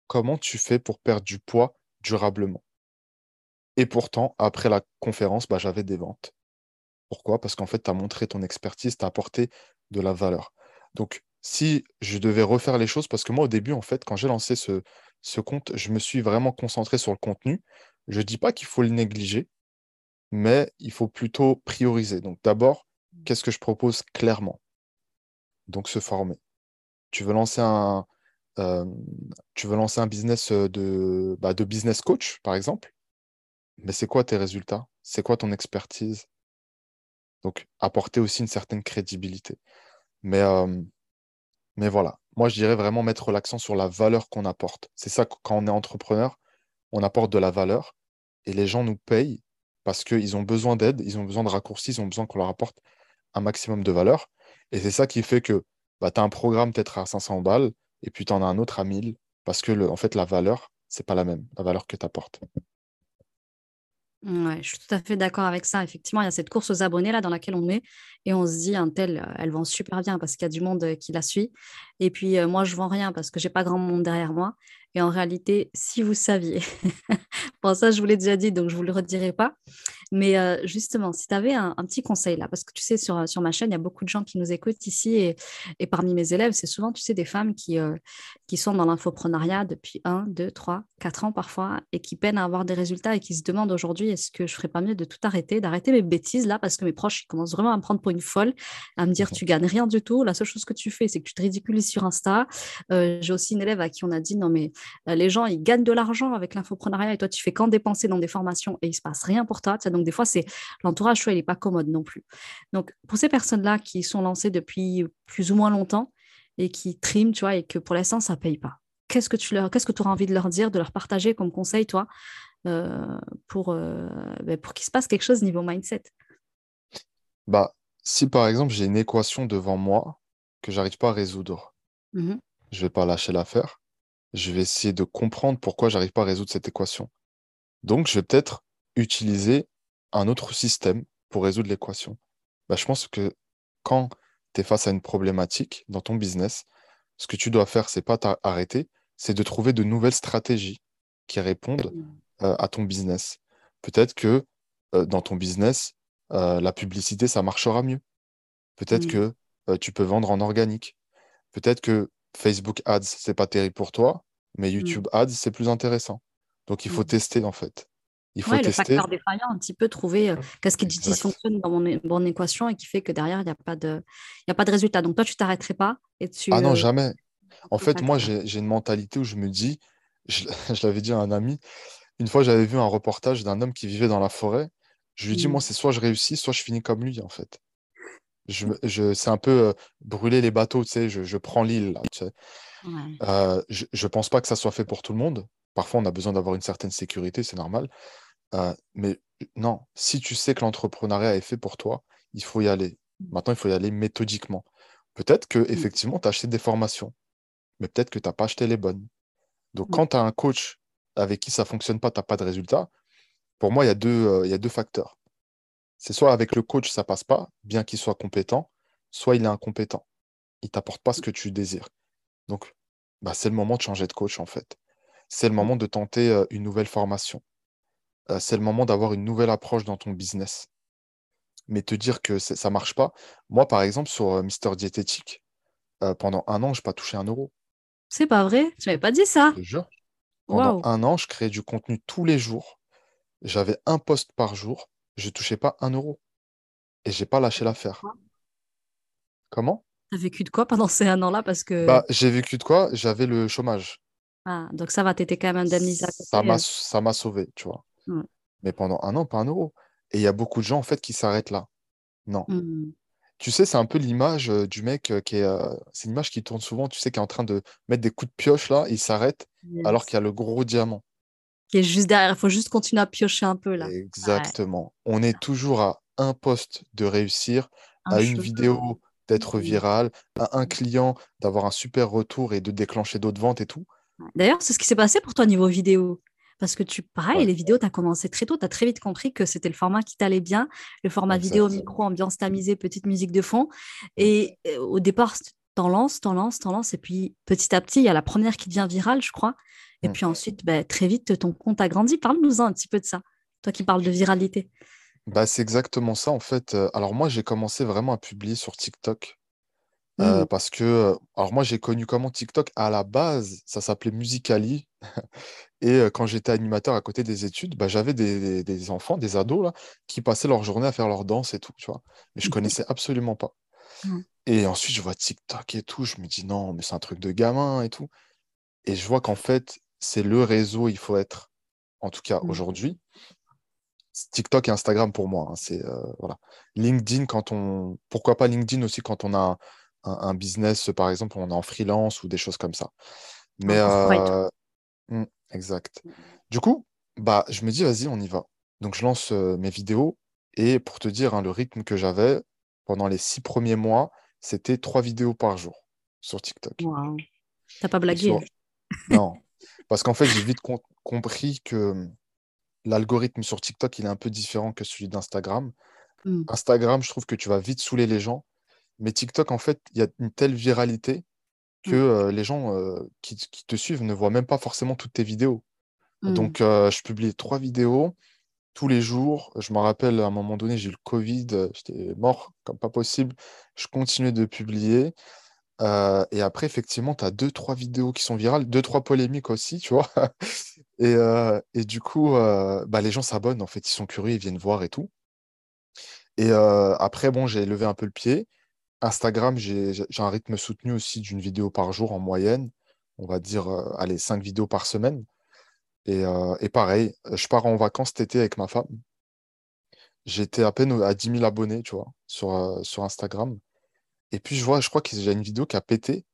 comment tu fais pour perdre du poids durablement. Et pourtant, après la conférence, bah, j'avais des ventes. Pourquoi? Parce qu'en fait, tu as montré ton expertise, tu as apporté de la valeur. Donc, si je devais refaire les choses, parce que moi, au début, en fait, quand j'ai lancé ce, ce compte, je me suis vraiment concentré sur le contenu. Je ne dis pas qu'il faut le négliger, mais il faut plutôt prioriser. Donc, d'abord, qu'est-ce que je propose clairement? Donc, se former. Tu veux lancer un, euh, tu veux lancer un business de, bah, de business coach, par exemple, mais c'est quoi tes résultats? C'est quoi ton expertise? Donc, apporter aussi une certaine crédibilité. Mais euh, mais voilà, moi je dirais vraiment mettre l'accent sur la valeur qu'on apporte. C'est ça, quand on est entrepreneur, on apporte de la valeur et les gens nous payent parce qu'ils ont besoin d'aide, ils ont besoin de raccourcis, ils ont besoin qu'on leur apporte un maximum de valeur. Et c'est ça qui fait que bah, tu as un programme peut-être à 500 balles et puis tu en as un autre à 1000 parce que en fait, la valeur, c'est pas la même, la valeur que tu apportes.
Je suis tout à fait d'accord avec ça. Effectivement, il y a cette course aux abonnés là dans laquelle on est et on se dit un tel, euh, elle vend super bien parce qu'il y a du monde euh, qui la suit. Et puis euh, moi, je vends rien parce que j'ai pas grand monde derrière moi. Et en réalité, si vous saviez, bon ça je vous l'ai déjà dit donc je vous le redirai pas. Mais euh, justement, si tu avais un, petit conseil là, parce que tu sais, sur, sur ma chaîne, il y a beaucoup de gens qui nous écoutent ici et, et parmi mes élèves, c'est souvent, tu sais, des femmes qui, euh, qui sont dans l'infoprenariat depuis 1, 2, 3, 4 ans parfois et qui peinent à avoir des résultats et qui se demandent aujourd'hui est-ce que je ferais pas mieux de tout arrêter, d'arrêter mes bêtises là, parce que mes proches ils commencent vraiment à me prendre pour une folle, à me dire tu gagnes rien du tout, la seule chose que tu fais, c'est que tu te ridiculises sur Insta. Euh, j'ai aussi une élève à qui on a dit non, mais les gens ils gagnent de l'argent avec l'infoprenariat et toi tu fais qu'en dépenser dans des formations et il se passe rien pour toi. Donc, des fois, c'est l'entourage, il n'est pas commode non plus. Donc, pour ces personnes-là qui sont lancées depuis plus ou moins longtemps et qui triment, tu vois, et que pour l'instant, ça ne paye pas, qu'est-ce que tu leur, qu'est-ce que auras envie de leur dire, de leur partager comme conseil, toi, euh, pour, euh, ben, pour qu'il se passe quelque chose niveau mindset?
Bah, Si par exemple, j'ai une équation devant moi que j'arrive pas à résoudre, mmh je vais pas lâcher l'affaire. Je vais essayer de comprendre pourquoi j'arrive pas à résoudre cette équation. Donc, je vais peut-être utiliser un autre système pour résoudre l'équation. Bah, je pense que quand tu es face à une problématique dans ton business, ce que tu dois faire, c'est pas t'arrêter, c'est de trouver de nouvelles stratégies qui répondent euh, à ton business. Peut-être que euh, dans ton business, euh, la publicité, ça marchera mieux. Peut-être que tu peux vendre en organique. Peut-être que Facebook Ads, c'est pas terrible pour toi, mais YouTube Ads, c'est plus intéressant. Donc, il faut tester, en fait.
Il faut tester. le facteur défaillant, un petit peu trouver euh, qu'est-ce qui dysfonctionne dans mon, équation et qui fait que derrière, il n'y a, pas de, a pas de résultat. Donc toi, tu t'arrêterais pas et tu,
Ah non, euh, jamais. En fait, moi, j'ai une mentalité où je me dis, je, l'avais dit à un ami, une fois, j'avais vu un reportage d'un homme qui vivait dans la forêt. Je lui dis, moi, mmh. c'est soit je réussis, soit je finis comme lui, en fait. Je, je, c'est un peu euh, brûler les bateaux, tu sais, je, je prends l'île. Tu sais. je ne pense pas que ça soit fait pour tout le monde. Parfois, on a besoin d'avoir une certaine sécurité, c'est normal. Euh, mais non, si tu sais que l'entrepreneuriat est fait pour toi, il faut y aller. Maintenant, il faut y aller méthodiquement. Peut-être que effectivement, tu as acheté des formations, mais peut-être que tu n'as pas acheté les bonnes. Donc, quand tu as un coach avec qui ça ne fonctionne pas, tu n'as pas de résultat, pour moi, il y, a deux, euh, il y a deux facteurs. C'est soit avec le coach, ça passe pas, bien qu'il soit compétent, soit il est incompétent. Il t'apporte pas ce que tu désires. Donc, bah, c'est le moment de changer de coach, en fait. C'est le moment de tenter euh, une nouvelle formation. Euh, c'est le moment d'avoir une nouvelle approche dans ton business. Mais te dire que ça ne marche pas. Moi, par exemple, sur Mister Diététique, pendant un an, je n'ai pas touché un euro.
C'est pas vrai Tu m'avais pas dit ça
Je. Pendant un an, je créais du contenu tous les jours. J'avais un poste par jour. Je ne touchais pas un euro. Et j'ai pas lâché l'affaire. Comment?
Tu as vécu de quoi pendant ces un an-là? Parce que.
Bah, j'ai vécu de quoi? J'avais le chômage.
Ah, donc ça va, tu étais quand même indemnisé
Ça m'a, ça m'a sauvé, tu vois. Mais pendant un an, pas un euro. Et il y a beaucoup de gens, en fait, qui s'arrêtent là. Non. Mmh. Tu sais, c'est un peu l'image du mec qui est. c'est l'image qui tourne souvent, tu sais, qui est en train de mettre des coups de pioche là, il s'arrête alors qu'il y a le gros diamant.
Qui est juste derrière, il faut juste continuer à piocher un peu là.
Exactement. On est toujours à un poste de réussir, à une vidéo d'être virale, à un client d'avoir un super retour et de déclencher d'autres ventes et tout.
D'ailleurs, c'est ce qui s'est passé pour toi niveau vidéo. Parce que tu, pareil, les vidéos, tu as commencé très tôt, tu as très vite compris que c'était le format qui t'allait bien, le format vidéo, micro, ambiance tamisée, petite musique de fond. Et euh, au départ, t'en lances, t'en lances, t'en lances, et puis petit à petit, il y a la première qui devient virale, je crois. Et puis ensuite, bah, très vite, ton compte a grandi. Parle-nous un petit peu de ça, toi qui parles de viralité.
Bah, c'est exactement ça, en fait. Euh, alors moi, j'ai commencé vraiment à publier sur TikTok. Euh, mmh. parce que, alors moi, j'ai connu comment TikTok à la base, ça s'appelait Musicali. Et quand j'étais animateur à côté des études, bah, j'avais des, enfants, des ados, là, qui passaient leur journée à faire leur danse et tout, tu vois. Mais je connaissais absolument pas. Mmh. Et ensuite, je vois TikTok et tout, je me dis non, mais c'est un truc de gamin et tout. Et je vois qu'en fait, c'est le réseau, il faut être, en tout cas mmh. aujourd'hui. TikTok et Instagram pour moi, hein, c'est voilà. LinkedIn quand on, pourquoi pas LinkedIn aussi quand on a un, business, par exemple, on est en freelance ou des choses comme ça. Mais mmh, exact. Du coup, bah, je me dis, vas-y, on y va. Donc, je lance mes vidéos. Et pour te dire, hein, le rythme que j'avais pendant les six premiers mois, c'était trois vidéos par jour sur TikTok.
Wow. T'as pas blagué
Non. Parce qu'en fait, j'ai vite compris que l'algorithme sur TikTok, il est un peu différent que celui d'Instagram. Mmh. Instagram, je trouve que tu vas vite saouler les gens. Mais TikTok, en fait, il y a une telle viralité que mmh. les gens qui, te suivent ne voient même pas forcément toutes tes vidéos. Mmh. Donc, je publie trois vidéos tous les jours. Je me rappelle, à un moment donné, j'ai eu le Covid, j'étais mort comme pas possible. Je continuais de publier. Et après, effectivement, tu as deux, trois vidéos qui sont virales, deux, trois polémiques aussi, tu vois. et, du coup, bah, les gens s'abonnent, en fait, ils sont curieux, ils viennent voir et tout. Et après, bon, j'ai levé un peu le pied. Instagram, j'ai un rythme soutenu aussi d'une vidéo par jour en moyenne. On va dire, allez, cinq vidéos par semaine. Et, pareil, je pars en vacances cet été avec ma femme. J'étais à peine à 10 000 abonnés, tu vois, sur Instagram. Et puis, je vois, je crois qu'il y a une vidéo qui a pété.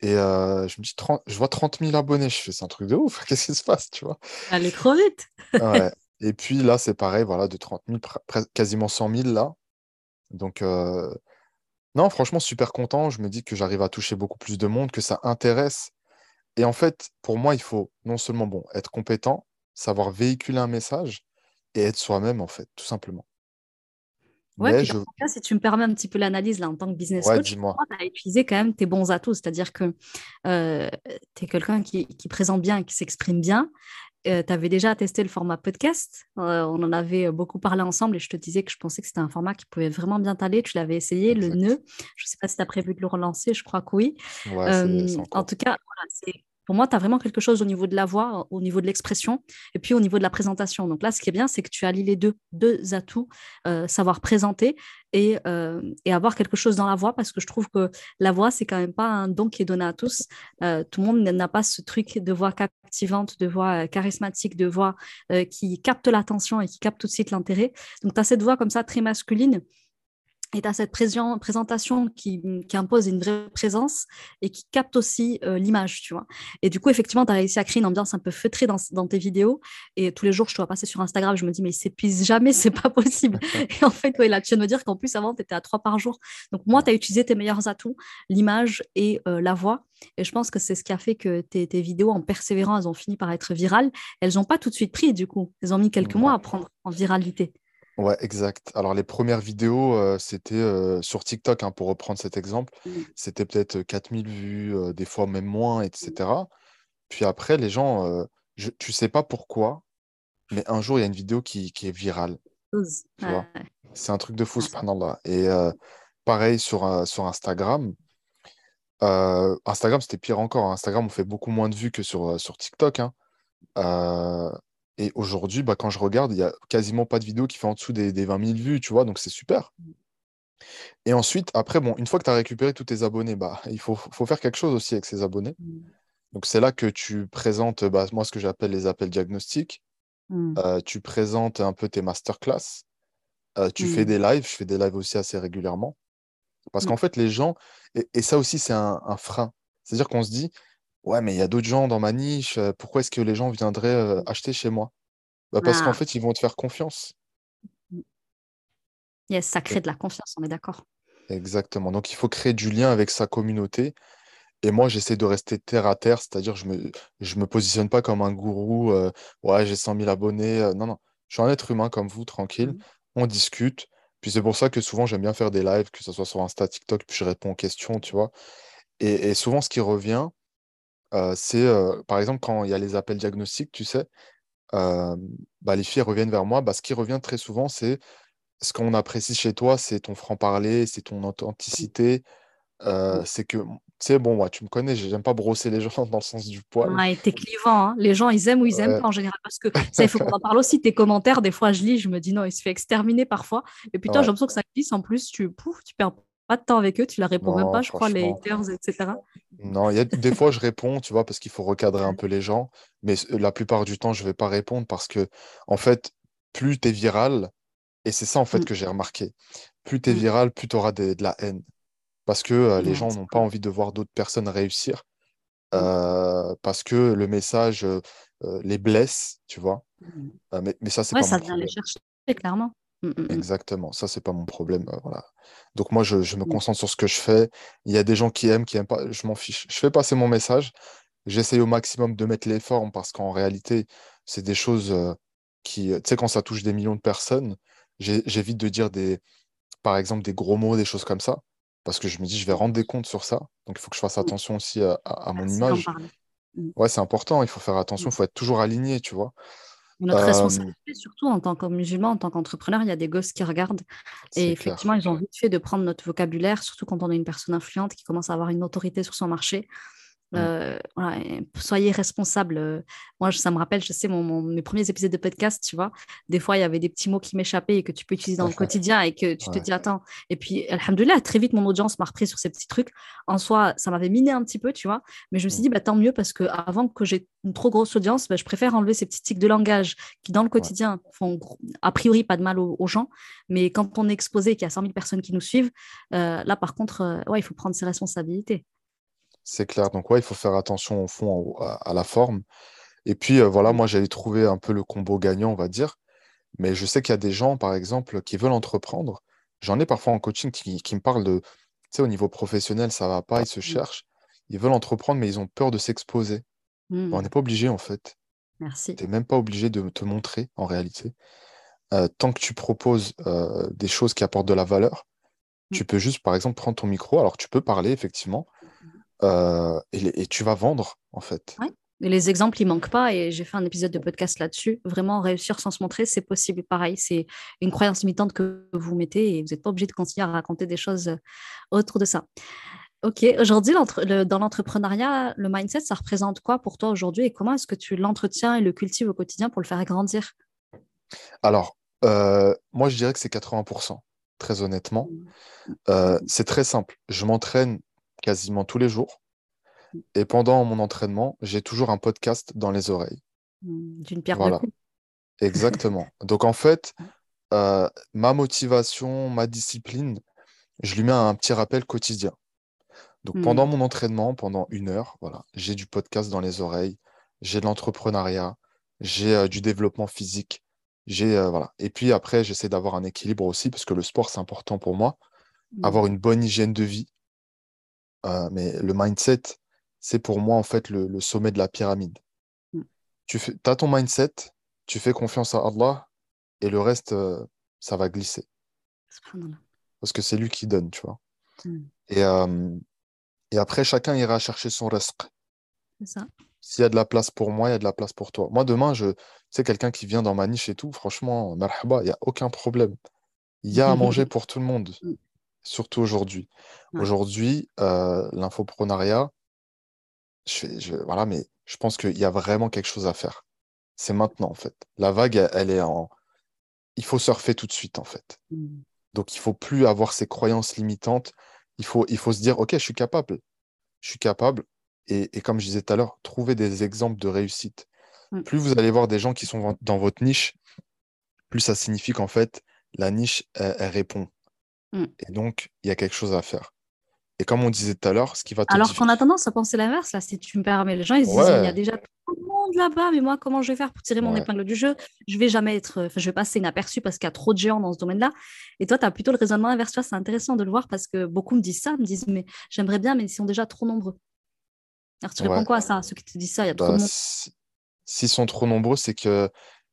Et je me dis, je vois 30 000 abonnés. Je fais, c'est un truc de ouf. Qu'est-ce qui se passe, tu vois?
Allez trop vite.
Et puis là, c'est pareil, voilà, de 30 000, quasiment 100 000 là. Donc, non, franchement, super content. Je me dis que j'arrive à toucher beaucoup plus de monde, que ça intéresse. Et en fait, pour moi, il faut non seulement bon, être compétent, savoir véhiculer un message et être soi-même, en fait, tout simplement.
Ouais, si tu me permets un petit peu l'analyse là en tant que business coach, tu as utilisé quand même tes bons atouts, c'est-à-dire que euh, tu es quelqu'un qui, qui, présente bien, qui s'exprime bien, euh, tu avais déjà testé le format podcast. Euh, on en avait beaucoup parlé ensemble et je te disais que je pensais que c'était un format qui pouvait vraiment bien t'aller. Tu l'avais essayé, le nœud. Je ne sais pas si tu as prévu de le relancer, je crois que oui. Euh, en tout cas, voilà, c'est pour moi, tu as vraiment quelque chose au niveau de la voix, au niveau de l'expression, et puis au niveau de la présentation. Donc là, ce qui est bien, c'est que tu allies les deux, deux atouts, euh, savoir présenter et, euh, et, avoir quelque chose dans la voix, parce que je trouve que la voix, c'est quand même pas un don qui est donné à tous. Euh, tout le monde n'a pas ce truc de voix captivante, de voix charismatique, de voix qui capte l'attention et qui capte tout de suite l'intérêt. Donc tu as cette voix comme ça, très masculine et tu as cette présentation qui, qui, impose une vraie présence et qui capte aussi euh, l'image, tu vois. Et du coup, effectivement, tu as réussi à créer une ambiance un peu feutrée dans, dans, tes vidéos. Et tous les jours, je te vois passer sur Instagram, je me dis, mais il s'épuise jamais, c'est pas possible. et en fait, ouais, là, tu viens de me dire qu'en plus, avant, tu étais à trois par jour. Donc, moi, tu as utilisé tes meilleurs atouts, l'image et euh, la voix. Et je pense que c'est ce qui a fait que tes, tes, vidéos, en persévérant, elles ont fini par être virales. Elles n'ont pas tout de suite pris, du coup. Elles ont mis quelques mois à prendre en viralité.
Ouais, exact. Alors, les premières vidéos, euh, c'était euh, sur TikTok, hein, pour reprendre cet exemple.
Mmh.
C'était peut-être 4000 vues, euh, des fois même moins, etc. Puis après, les gens, je, tu sais pas pourquoi, mais un jour, il y a une vidéo qui, qui est virale. C'est un truc de fou, là. Et pareil sur, sur Instagram. Instagram, c'était pire encore. Instagram, on fait beaucoup moins de vues que sur, sur TikTok. Hein. Et aujourd'hui, bah, quand je regarde, il n'y a quasiment pas de vidéo qui fait en dessous des, 20 000 vues, tu vois, donc c'est super. Et ensuite, après, bon, une fois que tu as récupéré tous tes abonnés, bah, il faut, faire quelque chose aussi avec ces abonnés.
Mmh.
Donc c'est là que tu présentes, bah, moi, ce que j'appelle les appels diagnostiques.
Mmh.
Euh, tu présentes un peu tes masterclass. Euh, tu fais
Mmh.
des lives. Je fais des lives aussi assez régulièrement. Parce qu'en fait, les gens, et, et ça aussi, c'est un, un frein. C'est-à-dire qu'on se dit, ouais, mais il y a d'autres gens dans ma niche, pourquoi est-ce que les gens viendraient euh, acheter chez moi? Bah, parce qu'en
Ah,
fait, ils vont te faire confiance.
yes, ça crée de la confiance, on est d'accord.
Exactement. Donc, il faut créer du lien avec sa communauté. Et moi, j'essaie de rester terre à terre, c'est-à-dire je me, je me positionne pas comme un gourou, euh, ouais, j'ai 100 000 abonnés. euh, non, non, je suis un être humain comme vous, tranquille.
Mmh.
On discute. Puis c'est pour ça que souvent, j'aime bien faire des lives, que ce soit sur Insta, TikTok, puis je réponds aux questions, tu vois. Et, et souvent, ce qui revient, euh, c'est, euh, par exemple, quand il y a les appels diagnostiques, tu sais, euh, bah, les filles reviennent vers moi. Bah, ce qui revient très souvent, c'est ce qu'on apprécie chez toi, c'est ton franc-parler, c'est ton authenticité. c'est que, tu sais, bon, moi, tu me connais, j'aime pas brosser les gens dans le sens du poil.
Ouais, t'es clivant, hein. Les gens, ils aiment ou ils aiment
Ouais,
pas en général. Parce que ça, il faut qu'on en parle aussi. Tes commentaires, des fois, je lis, je me dis non, il se fait exterminer parfois. Et puis toi, j'ai
ouais.
l'impression que ça glisse. En plus, tu, pouf, tu perds pas de temps avec eux, tu leur réponds même pas, je crois, les haters, etc.
non, il y a des fois, je réponds, tu vois, parce qu'il faut recadrer un peu les gens, mais la plupart du temps, je vais pas répondre parce que, en fait, plus tu es viral, et c'est ça, en fait,
Mm,
que j'ai remarqué, plus tu es
mm.
viral, plus tu auras de la haine. Parce que euh, les gens n'ont pas envie de voir d'autres personnes réussir,
Mm,
euh, parce que le message euh, les blesse, tu vois. mais, mais ça, c'est
Ouais,
pas mon
ça vient les
problème.
chercher, clairement. Mm, mm, mm,
Exactement, ça, c'est pas mon problème. euh, voilà. Donc, moi, je, je me concentre sur ce que je fais. Il y a des gens qui aiment, qui aiment pas, je m'en fiche. Je fais passer mon message. J'essaye au maximum de mettre les formes parce qu'en réalité, c'est des choses euh, qui, tu sais, quand ça touche des millions de personnes, j'évite de dire des, par exemple, des gros mots, des choses comme ça, parce que je me dis, je vais rendre des comptes sur ça. Donc, il faut que je fasse attention aussi à, à- à mon
d'en
image. Ouais, c'est important, il faut faire attention, il faut être toujours aligné, tu vois.
Notre
Euh,
responsabilité, surtout en tant que musulman, en tant qu'entrepreneur, il y a des gosses qui regardent. Et effectivement,
clair.
ils ont vite fait de prendre notre vocabulaire, surtout quand on est une personne influente qui commence à avoir une autorité sur son marché. Euh, voilà, soyez responsable. Euh, Moi, je- ça me rappelle, je sais, mon, mon- mes premiers épisodes de podcast, tu vois, des fois, il y avait des petits mots qui m'échappaient et que tu peux utiliser dans le quotidien et que tu te dis, attends. Et puis, alhamdoulilah, très vite, mon audience m'a repris sur ces petits trucs. En soi, ça m'avait miné un petit peu, tu vois, mais je me suis
Mm.
dit, bah, tant mieux parce que avant que j'ai une trop grosse audience, bah, je préfère enlever ces petits tics de langage qui, dans le
Ouais.
quotidien, font a priori pas de mal aux, aux gens. Mais quand on est exposé et qu'il y a 100 000 personnes qui nous suivent, euh, là, par contre, euh, ouais, il faut prendre ses responsabilités.
C'est clair. Donc, ouais, il faut faire attention au fond à, à la forme. Et puis, euh, voilà,
Mm.
moi, j'allais trouver un peu le combo gagnant, on va dire. Mais je sais qu'il y a des gens, par exemple, qui veulent entreprendre. J'en ai parfois en coaching qui, qui me parlent de, tu sais, au niveau professionnel, ça va pas, ils se
Mm.
cherchent. Ils veulent entreprendre, mais ils ont peur de s'exposer.
Mm.
On n'est pas obligé, en fait.
Merci.
Tu n'es même pas obligé de te montrer, en réalité. Euh, tant que tu proposes euh, des choses qui apportent de la valeur, tu peux juste, par exemple, prendre ton micro. Alors, tu peux parler, effectivement, euh, et, tu vas vendre, en fait.
Ouais. Et les exemples, ils manquent pas. Et j'ai fait un épisode de podcast là-dessus. Vraiment, réussir sans se montrer, c'est possible. Pareil, c'est une croyance limitante que vous mettez et vous n'êtes pas obligé de continuer à raconter des choses euh, autour de ça. Ok, aujourd'hui, le- dans l'entrepreneuriat, le mindset, ça représente quoi pour toi aujourd'hui et comment est-ce que tu l'entretiens et le cultives au quotidien pour le faire grandir?
Alors, euh, moi, je dirais que c'est 80%, très honnêtement. Euh, c'est très simple. Je m'entraîne quasiment tous les jours. Et pendant mon entraînement, j'ai toujours un podcast dans les oreilles.
Mm, D'une pierre
Voilà, exactement. Donc en fait, euh, ma motivation, ma discipline, je lui mets un petit rappel quotidien. Donc
Hmm.
pendant mon entraînement, pendant une heure, voilà, j'ai du podcast dans les oreilles, j'ai de l'entrepreneuriat, j'ai euh, du développement physique, j'ai euh, voilà. Et puis après, j'essaie d'avoir un équilibre aussi parce que le sport c'est important pour moi,
Hmm.
avoir une bonne hygiène de vie. Euh, mais le mindset, c'est pour moi en fait le, le sommet de la pyramide.
Hmm.
Tu fais, as ton mindset, tu fais confiance à Allah et le reste, euh, ça va glisser parce que c'est lui qui donne, tu vois. Et, euh, et après, chacun ira chercher son risque.
C'est ça.
S'il y a de la place pour moi, il y a de la place pour toi. Moi, demain, je sais quelqu'un qui vient dans ma niche et tout, franchement, marhaba, il n'y a aucun problème. Il y a à manger pour tout le monde,
Mm.
Surtout aujourd'hui. Aujourd'hui, euh, l'infoprenariat, je, voilà, mais je pense qu'il y a vraiment quelque chose à faire. C'est maintenant, en fait. La vague, elle, elle est en... Il faut surfer tout de suite, en fait.
Hmm.
Donc, il faut plus avoir ces croyances limitantes. Il faut, il faut se dire, OK, je suis capable. Je suis capable. Et, et comme je disais tout à l'heure, trouver des exemples de réussite. Plus vous allez voir des gens qui sont dans votre niche, plus ça signifie qu'en fait, la niche, elle, elle répond.
Mm.
Et donc, il y a quelque chose à faire. Et comme on disait tout à l'heure, ce qui va te
Alors qu'on a tendance à penser l'inverse, là, si tu me permets. Les gens, ils se disent,
Ouais.
il y a déjà tout le monde là-bas, mais moi, comment je vais faire pour tirer mon
Ouais.
épingle du jeu? Je vais jamais être, enfin, je vais passer inaperçu parce qu'il y a trop de géants dans ce domaine-là. Et toi, tu as plutôt le raisonnement inverse. C'est intéressant de le voir parce que beaucoup me disent ça, me disent, mais j'aimerais bien, mais ils sont déjà trop nombreux. Alors, tu réponds quoi à ça, ceux qui te disent ça Il y a trop
Bah,
de monde.
si- S'ils sont trop nombreux, c'est que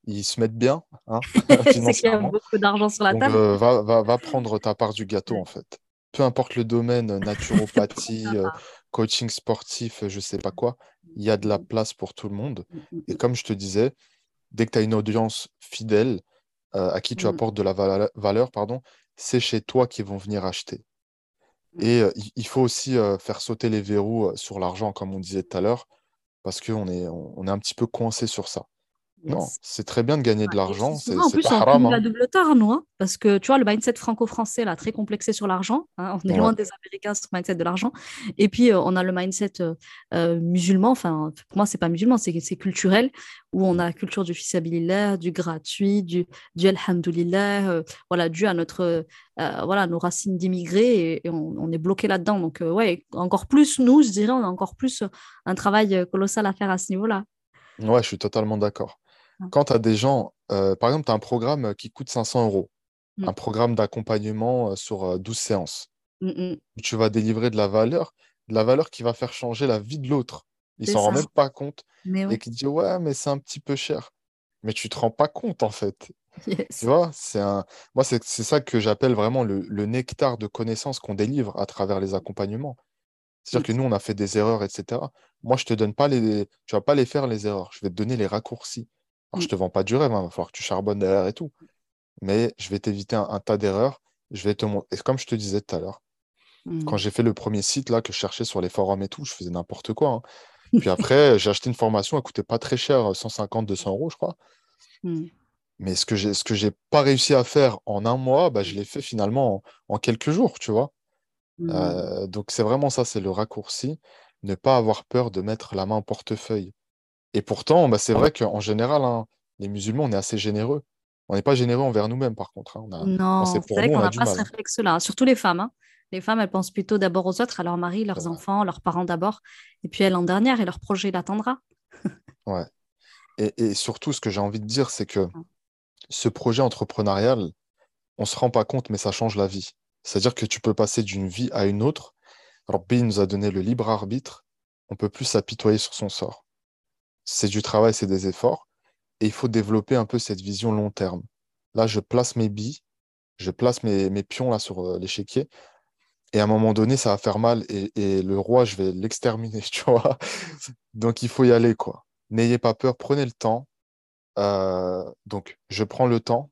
ils se mettent bien hein,
c'est qu'il y a beaucoup d'argent sur la
Donc,
table.
euh, va, va, va prendre ta part du gâteau, en fait. Peu importe le domaine, euh, naturopathie, euh, coaching sportif, je sais pas quoi, il y a de la place pour tout le monde.
Mm, mm,
Et comme je te disais, dès que tu as une audience fidèle euh, à qui tu
Mm.
apportes de la valeur, pardon, c'est chez toi qu'ils vont venir acheter.
Mm.
Et il faut aussi faire sauter les verrous sur l'argent, comme on disait tout à l'heure, parce qu'on est, on, on est un petit peu coincé sur ça. Non, c'est très bien de gagner de l'argent,
c'est en plus,
pas
on cumule
hein.
à double tard, nous, hein, parce que tu vois, le mindset franco-français, là, très complexé sur l'argent, hein, on est
Ouais.
loin des Américains sur le mindset de l'argent. Et puis, euh, on a le mindset euh, euh, musulman, enfin, pour moi, c'est pas musulman, c'est culturel, où on a la culture du fisabilillah, du gratuit, du, du alhamdoulilah, voilà, dû à notre, voilà, nos racines d'immigrés, et, et on, on est bloqué là-dedans. Donc, ouais, encore plus, nous, je dirais, on a encore plus un travail colossal à faire à ce niveau-là.
Ouais, je suis totalement d'accord. Quand tu as des gens, euh, par exemple, tu as un programme qui coûte 500 euros,
Mm.
un programme d'accompagnement euh, sur euh, 12 séances,
Mm, mm.
où tu vas délivrer de la valeur, de la valeur qui va faire changer la vie de l'autre. Il s'en rend même pas compte
Mais
et qui dit ouais, mais c'est un petit peu cher. Mais tu te rends pas compte en fait. Tu vois, c'est un... Moi, c'est c'est ça que j'appelle vraiment le, le nectar de connaissances qu'on délivre à travers les accompagnements. C'est-à-dire que nous, on a fait des erreurs, etc. Moi, je te donne pas les... Tu vas pas les faire, les erreurs. Je vais te donner les raccourcis. Alors, je
Mm.
te vends pas du rêve, il va falloir que tu charbonnes derrière et tout. Mais je vais t'éviter un, un tas d'erreurs. Je vais te montrer. Et comme je te disais tout à l'heure, quand
Mm.
j'ai fait le premier site là que je cherchais sur les forums et tout, je faisais n'importe quoi. hein. Puis après, j'ai acheté une formation, elle coûtait pas très cher, 150, 200 euros, je crois.
Mm.
Mais ce que j'ai, ce que j'ai pas réussi à faire en un mois, bah, je l'ai fait finalement en, en quelques jours, tu vois.
Mm.
Euh, donc c'est vraiment ça, c'est le raccourci. Ne pas avoir peur de mettre la main au portefeuille. Et pourtant, bah, c'est vrai qu'en général, hein, les musulmans, on est assez généreux. On n'est pas généreux envers nous-mêmes, par contre. hein. On a, quand
Non,
c'est
vrai qu'on n'a pas ce réflexe-là, surtout les femmes. hein. Les femmes, elles pensent plutôt d'abord aux autres, à leur mari, leurs enfants, leurs parents d'abord, et puis elle en dernière, et leur projet l'attendra.
Ouais. Et, et surtout, ce que j'ai envie de dire, c'est que ce projet entrepreneurial, on se rend pas compte, mais ça change la vie. C'est-à-dire que tu peux passer d'une vie à une autre. Rabbi nous a donné le libre arbitre. On peut plus s'apitoyer sur son sort. C'est du travail, c'est des efforts. Et il faut développer un peu cette vision long terme. Là, je place mes billes, je place mes, pions là sur euh, l'échiquier. Et à un moment donné, ça va faire mal. Et, le roi, je vais l'exterminer, tu vois. Donc, il faut y aller, quoi. N'ayez pas peur, prenez le temps. Euh, donc, je prends le temps.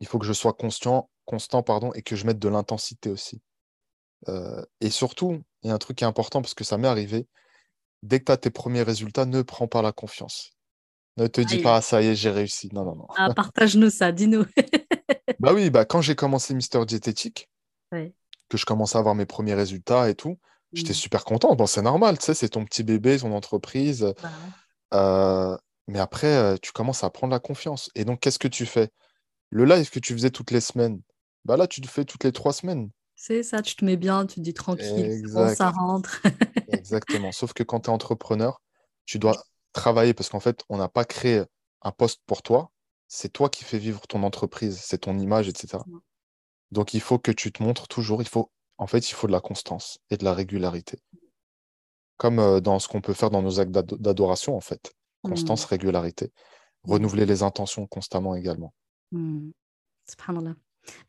Il faut que je sois constant pardon, et que je mette de l'intensité aussi. Euh, et surtout, il y a un truc qui est important parce que ça m'est arrivé. Dès que tu as tes premiers résultats, ne prends pas la confiance. Ne te dis pas, ah, ça y est, j'ai réussi. Non, non, non.
Ah, partage-nous ça, dis-nous.
Bah oui, bah quand j'ai commencé Mister Diététique,
Ouais.
que je commençais à avoir mes premiers résultats et tout, j'étais
Mm.
super content. Bon, c'est normal, tu sais, c'est ton petit bébé, ton entreprise.
Bah,
Euh, mais après, euh, tu commences à prendre la confiance. Et donc, qu'est-ce que tu fais? Le live que tu faisais toutes les semaines, bah là, tu le fais toutes les trois semaines.
C'est ça, tu te mets bien, tu te dis tranquille, ça rentre.
Exactement. Sauf que quand tu es entrepreneur, tu dois travailler parce qu'en fait, on n'a pas créé un poste pour toi. C'est toi qui fais vivre ton entreprise, c'est ton image, etc. Donc, il faut que tu te montres toujours. Il faut, en fait, il faut de la constance et de la régularité. Comme euh, dans ce qu'on peut faire dans nos actes d'adoration, en fait. Constance, mmh. régularité. Renouveler les intentions constamment également.
Mmh. Subhanallah.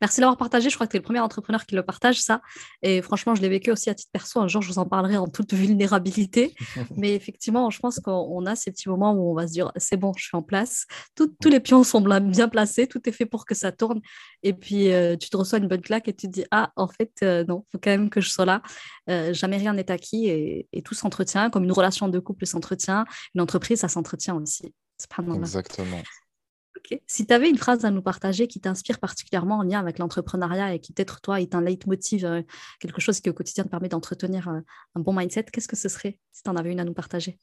Merci d'avoir partagé. Je crois que tu es le premier entrepreneur qui le partage, ça. Et franchement, je l'ai vécu aussi à titre perso. Un jour, je vous en parlerai en toute vulnérabilité. Mais effectivement, je pense qu'on a ces petits moments où on va se dire c'est bon, je suis en place. tous les pions sont bien placés. Tout est fait pour que ça tourne. Et puis, euh, tu te reçois une bonne claque et tu te dis ah, en fait, euh, non, il faut quand même que je sois là. Euh, jamais rien n'est acquis et, et tout s'entretient. Comme une relation de couple s'entretient, une entreprise, ça s'entretient aussi.
Exactement.
Si tu avais une phrase à nous partager qui t'inspire particulièrement en lien avec l'entrepreneuriat et qui peut-être toi est un leitmotiv, euh, quelque chose qui au quotidien te permet d'entretenir euh, un bon mindset, qu'est-ce que ce serait si tu en avais une à nous partager?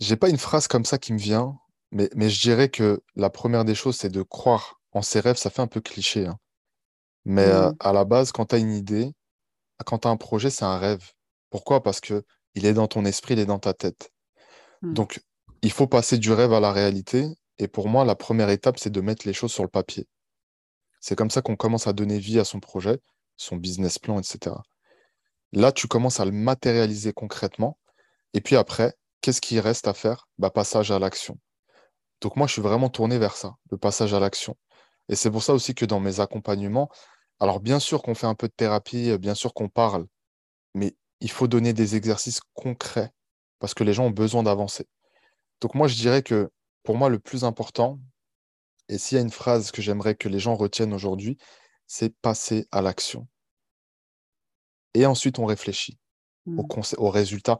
J'ai pas une phrase comme ça qui me vient, mais, mais je dirais que la première des choses, c'est de croire en ses rêves. Ça fait un peu cliché, hein. mais euh, mmh. à la base, quand tu as une idée, quand tu as un projet, c'est un rêve. Pourquoi? Parce que il est dans ton esprit, il est dans ta tête. Mmh. Donc, il faut passer du rêve à la réalité et pour moi, la première étape, c'est de mettre les choses sur le papier. C'est comme ça qu'on commence à donner vie à son projet, son business plan, etc. Là, tu commences à le matérialiser concrètement. Et puis après, qu'est-ce qui reste à faire? Bah, Passage à l'action. Donc moi, je suis vraiment tourné vers ça, le passage à l'action. Et c'est pour ça aussi que dans mes accompagnements, alors bien sûr qu'on fait un peu de thérapie, bien sûr qu'on parle, mais il faut donner des exercices concrets parce que les gens ont besoin d'avancer. Donc moi, je dirais que pour moi, le plus important, et s'il y a une phrase que j'aimerais que les gens retiennent aujourd'hui, c'est passer à l'action. Et ensuite, on réfléchit au, mmh. résultat.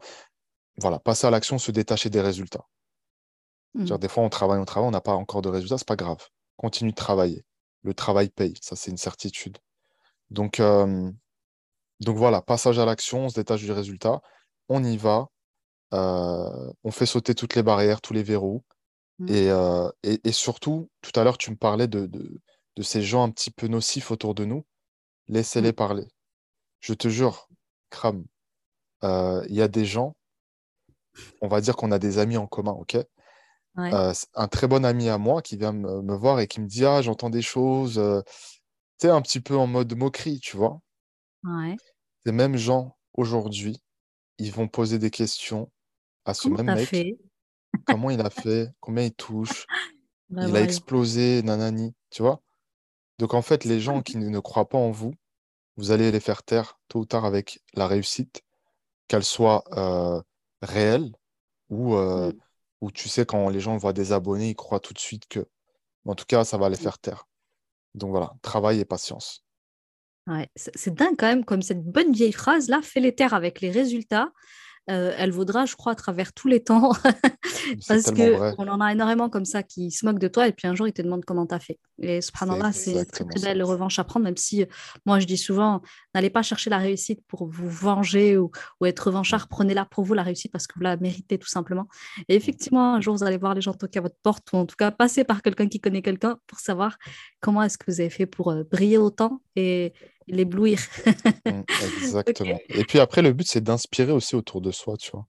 Voilà, passer à l'action, se détacher des résultats. Mmh. Des fois, on travaille, on travaille, on n'a pas encore de résultats, c'est pas grave. Continue de travailler. Le travail paye, ça c'est une certitude. Donc, donc voilà, passage à l'action, on se détache du résultat, on y va, euh, on fait sauter toutes les barrières, tous les verrous, Mmh. Euh, et, et, surtout, tout à l'heure, tu me parlais de, de, ces gens un petit peu nocifs autour de nous. Laissez-les mmh. parler. Je te jure, crame. Euh, il y a des gens, on va dire qu'on a des amis en commun, ok? Euh, Un très bon ami à moi qui vient me, voir et qui me dit Ah, j'entends des choses, tu sais, un petit peu en mode moquerie, tu vois? Ces mêmes gens, aujourd'hui, ils vont poser des questions à ce même mec comment il a fait, combien il touche, bah il a explosé, nanani, tu vois. Donc en fait, les gens qui ne croient pas en vous, vous allez les faire taire tôt ou tard avec la réussite, qu'elle soit euh, réelle ou, euh, ou tu sais, quand les gens voient des abonnés, ils croient tout de suite que. En tout cas, ça va les faire taire. Donc voilà, travail et patience.
Ouais, c'est dingue quand même, comme cette bonne vieille phrase là, fais les taire avec les résultats. Euh, elle vaudra, je crois, à travers tous les temps. Parce qu'on en a énormément comme ça qui se moquent de toi et puis un jour, ils te demandent comment tu as fait. Et subhanallah, c'est une très, très belle revanche à prendre, même si moi, je dis souvent, n'allez pas chercher la réussite pour vous venger ou, être revanchard, prenez-la pour vous, la réussite, parce que vous la méritez tout simplement. Et effectivement, un jour, vous allez voir les gens toquer à votre porte ou en tout cas passer par quelqu'un qui connaît quelqu'un pour savoir comment est-ce que vous avez fait pour euh, briller autant et, l'éblouir.
Mmh, exactement. Et puis après, le but, c'est d'inspirer aussi autour de soi, tu vois.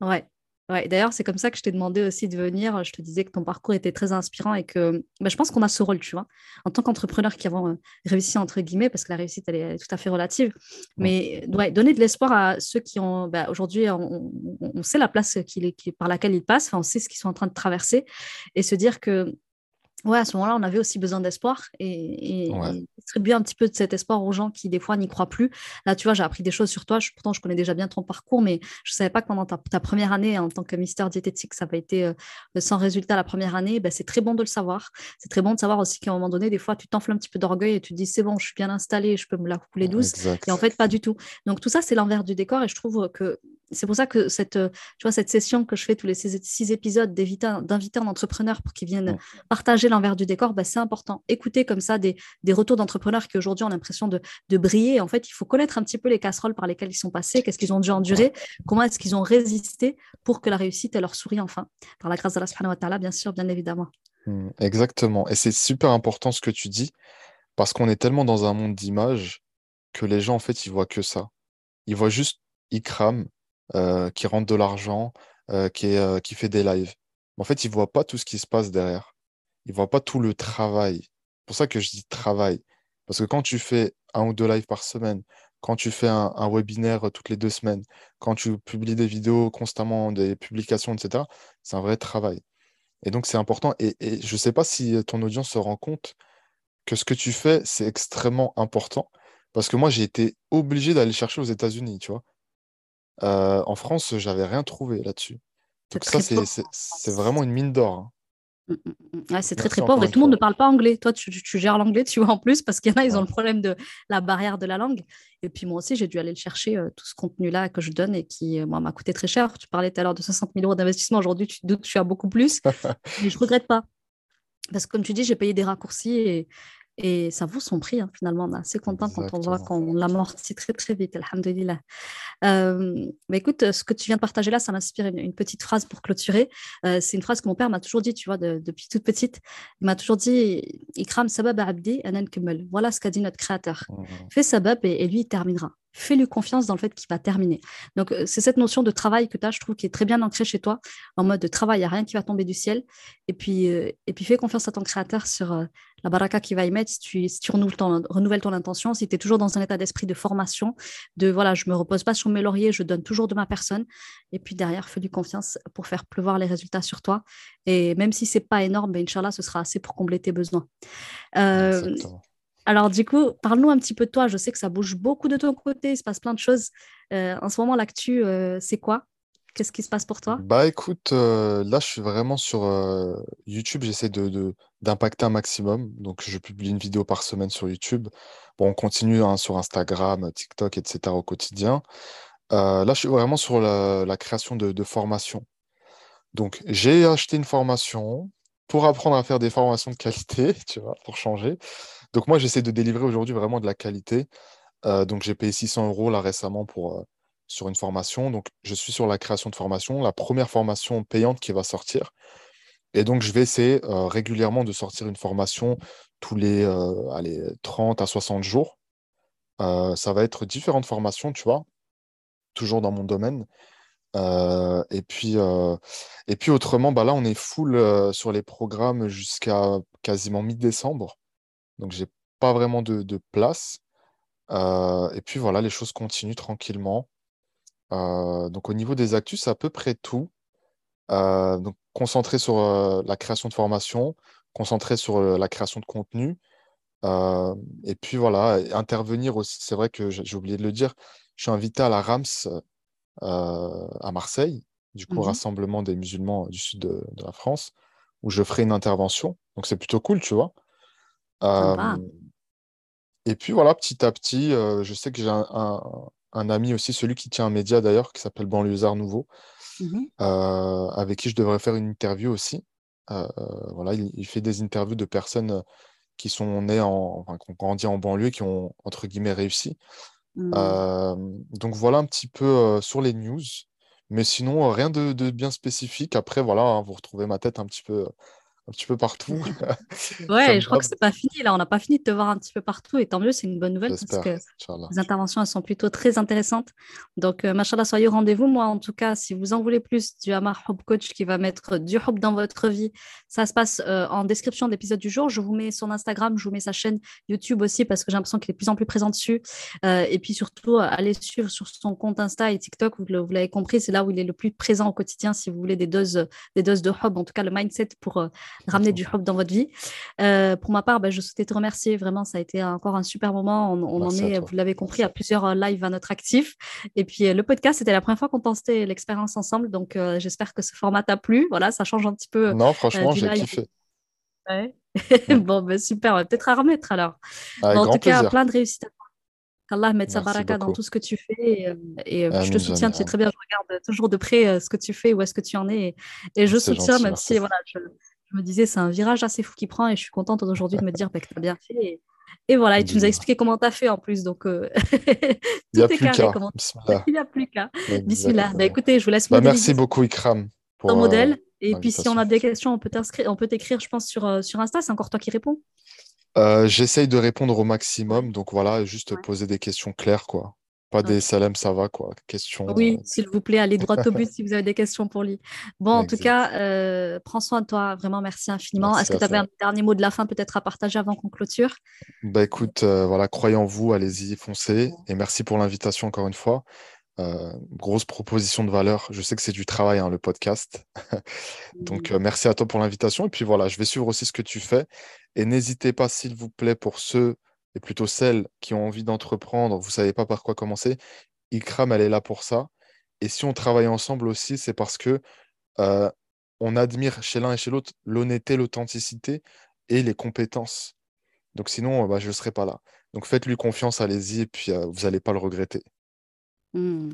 Ouais. Ouais, d'ailleurs, c'est comme ça que je t'ai demandé aussi de venir. Je te disais que ton parcours était très inspirant et que bah, je pense qu'on a ce rôle, tu vois, en tant qu'entrepreneur qui avons euh, réussi, entre guillemets, parce que la réussite, elle est, tout à fait relative, mais ouais, donner de l'espoir à ceux qui ont, bah, aujourd'hui, on, sait la place qui, par laquelle ils passent, on sait ce qu'ils sont en train de traverser et se dire que ouais, à ce moment-là, on avait aussi besoin d'espoir et, distribuer un petit peu de cet espoir aux gens qui, des fois, n'y croient plus. Là, tu vois, j'ai appris des choses sur toi. pourtant, je connais déjà bien ton parcours, mais je ne savais pas que pendant ta, première année en tant que Mister Diététique, ça avait été euh, sans résultat la première année. Ben, c'est très bon de le savoir. C'est très bon de savoir aussi qu'à un moment donné, des fois, tu t'enfles un petit peu d'orgueil et tu te dis, c'est bon, je suis bien installé, je peux me la couler douce. Et en fait, pas du tout. Donc, tout ça, c'est l'envers du décor et je trouve que c'est pour ça que cette, euh, tu vois, cette session que je fais tous les six, épisodes d'inviter un entrepreneur pour qu'ils viennent partager l'envers du décor, bah, c'est important. Écouter comme ça des, retours d'entrepreneurs qui aujourd'hui ont l'impression de, briller. En fait, il faut connaître un petit peu les casseroles par lesquelles ils sont passés, qu'est-ce qu'ils ont dû endurer, comment est-ce qu'ils ont résisté pour que la réussite leur sourie enfin. Par la grâce de la ta'ala, bien sûr, bien évidemment.
Mmh, exactement. Et c'est super important ce que tu dis Parce qu'on est tellement dans un monde d'images que les gens, en fait, ils voient que ça. Ils voient juste Ikram qui rentre de l'argent, euh, qui, euh, qui fait des lives. En fait, ils ne voient pas tout ce qui se passe derrière. Ils ne voient pas tout le travail. C'est pour ça que je dis travail. Parce que quand tu fais un ou deux lives par semaine, quand tu fais un, webinaire toutes les deux semaines, quand tu publies des vidéos constamment, des publications, etc., c'est un vrai travail. Et donc, c'est important. Et, je ne sais pas si ton audience se rend compte que ce que tu fais, c'est extrêmement important. Parce que moi, j'ai été obligé d'aller chercher aux États-Unis, tu vois. Euh, en France, j'avais rien trouvé là-dessus. Donc ça, c'est vraiment une mine d'or. Hein.
Mmh, mmh, mmh. c'est très très pauvre et tout le monde ne parle pas anglais. Toi, tu, gères l'anglais, tu vois, en plus, parce qu'il y en a, ils ont le problème de la barrière de la langue. Et puis moi aussi, j'ai dû aller le chercher, euh, tout ce contenu-là que je donne et qui, euh, moi, m'a coûté très cher. Tu parlais tout à l'heure de 60 000 euros d'investissement. Aujourd'hui, tu doutes que tu as beaucoup plus. mais je ne regrette pas. Parce que comme tu dis, j'ai payé des raccourcis et, et ça vaut son prix, hein, finalement. On est assez content quand on voit qu'on l'amortit très, très vite. Alhamdulillah. Euh, mais écoute, ce que tu viens de partager là, ça m'inspire une, petite phrase pour clôturer. Euh, c'est une phrase que mon père m'a toujours dit, tu vois, depuis toute petite. Il m'a toujours dit Ikram sabab abdi anan Voilà ce qu'a dit notre créateur. Mmh. Fais sabab et, et lui, il terminera fais-lui confiance dans le fait qu'il va terminer. Donc, euh, c'est cette notion de travail que tu as, je trouve, qui est très bien ancrée chez toi, en mode de travail, il n'y a rien qui va tomber du ciel. Et puis, euh, et puis fais confiance à ton créateur sur euh, la baraka qu'il va y mettre, si tu, si tu renouvelles, ton, renouvelles ton intention, si tu es toujours dans un état d'esprit de formation, de voilà, je ne me repose pas sur mes lauriers, je donne toujours de ma personne. Et puis derrière, fais-lui confiance pour faire pleuvoir les résultats sur toi. Et même si c'est pas énorme, ben, Inch'Allah, ce sera assez pour combler tes besoins. Alors, du coup, parle-nous un petit peu de toi. Je sais que ça bouge beaucoup de ton côté, il se passe plein de choses. Euh, en ce moment, l'actu, euh, c'est quoi? Qu'est-ce qui se passe pour toi?
Bah écoute, euh, là je suis vraiment sur YouTube, j'essaie de, d'impacter un maximum. Donc je publie une vidéo par semaine sur YouTube. Bon, on continue hein, sur Instagram, TikTok, etc. au quotidien. là je suis vraiment sur la, création de, de formation. Donc j'ai acheté une formation pour apprendre à faire des formations de qualité, tu vois, pour changer. Donc moi, j'essaie de délivrer aujourd'hui vraiment de la qualité. Euh, donc j'ai payé 600 euros là récemment pour, euh, sur une formation. Donc je suis sur la création de formation, la première formation payante qui va sortir. Et donc je vais essayer euh, régulièrement de sortir une formation tous les allez, 30 à 60 jours. ça va être différentes formations, tu vois, toujours dans mon domaine. et, puis, et puis autrement, bah là, on est full sur les programmes jusqu'à quasiment mi-décembre. Donc, j'ai pas vraiment de, place. Euh, et puis voilà, les choses continuent tranquillement. Euh, donc au niveau des actus, c'est à peu près tout. Euh, donc concentré sur la création de formation, concentré sur la création de contenu. et puis voilà, intervenir aussi. C'est vrai que j'ai oublié de le dire. Je suis invité à la RAMS à Marseille, du coup, mmh rassemblement des musulmans du sud de, de, la France, où je ferai une intervention. Donc c'est plutôt cool, tu vois. Euh, et puis voilà, petit à petit, euh, je sais que j'ai un, ami aussi, celui qui tient un média d'ailleurs, qui s'appelle Banlieusard Nouveau, euh, avec qui je devrais faire une interview aussi. voilà, il, fait des interviews de personnes qui sont nées en, enfin, qui ont grandi en banlieue, qui ont entre guillemets réussi. Mmh. donc voilà un petit peu sur les news, mais sinon rien de, bien spécifique. Après voilà, hein, vous retrouvez ma tête un petit peu un petit peu partout.
ouais, je crois que c'est pas fini. Là, on n'a pas fini de te voir un petit peu partout. Et tant mieux, c'est une bonne nouvelle parce que les interventions, elles sont plutôt très intéressantes. Donc, euh, machallah, soyez au rendez-vous. Moi, en tout cas, si vous en voulez plus du Amar Hub Coach qui va mettre du hub dans votre vie, ça se passe euh, en description de l'épisode du jour. Je vous mets son Instagram, je vous mets sa chaîne YouTube aussi parce que j'ai l'impression qu'il est de plus en plus présent dessus. Euh, et puis surtout, allez suivre sur son compte Insta et TikTok. Vous, l'avez compris, c'est là où il est le plus présent au quotidien si vous voulez des doses, des doses de hub, en tout cas le mindset pour ramener du hub dans votre vie. Euh, pour ma part, bah, je souhaitais te remercier. Vraiment, ça a été encore un super moment. On, en est, vous l'avez compris, à plusieurs euh, lives à notre actif. Et puis, euh, le podcast, c'était la première fois qu'on testait l'expérience ensemble. Donc, j'espère que ce format t'a plu. Voilà, ça change un petit peu.
Non, franchement, j'ai kiffé.
Ouais. bon, ben, super. Peut-être à remettre alors. en tout cas, plein de réussite à qu'Allah mette sa baraka dans tout ce que tu fais. Et, je te soutiens, tu sais très bien, je regarde toujours de près ce que tu fais, où est-ce que tu en es. Et, je soutiens, même si voilà, je, je me disais, c'est un virage assez fou qui prend et je suis contente aujourd'hui de me dire bah, que tu as bien fait. Et, voilà, et tu nous as expliqué comment tu as fait en plus. Donc, euh,
tout est carré.
Comment... Il n'y a plus qu'à. Bismillah. Bah, écoutez, je vous laisse bah,
Merci beaucoup, Ikram.
Pour, ton modèle. Et puis, si on a des questions, on peut t'écrire, je pense, sur, euh, sur Insta. C'est encore toi qui réponds.
Euh, j'essaye de répondre au maximum, donc voilà, juste poser des questions claires, quoi. Pas des salem, ça va, quoi. Questions.
Oui, s'il vous plaît, allez droit au but si vous avez des questions pour lui. Bon, en tout cas, prends soin de toi. Vraiment, merci infiniment. Est-ce que tu avais un dernier mot de la fin peut-être à partager avant qu'on clôture?
Bah écoute, voilà, croyez en vous, allez-y, foncez. Et merci pour l'invitation encore une fois. Euh, grosse proposition de valeur. Je sais que c'est du travail, hein, le podcast. Donc, euh, merci à toi pour l'invitation. Et puis voilà, je vais suivre aussi ce que tu fais. Et n'hésitez pas, s'il vous plaît, pour ceux et plutôt celles qui ont envie d'entreprendre, vous ne savez pas par quoi commencer, Ikram, elle est là pour ça. Et si on travaille ensemble aussi, c'est parce que euh, on admire chez l'un et chez l'autre l'honnêteté, l'authenticité et les compétences. Donc sinon, bah, je ne serai pas là. Donc faites-lui confiance, allez-y, et puis vous n'allez pas le regretter.
Mmh.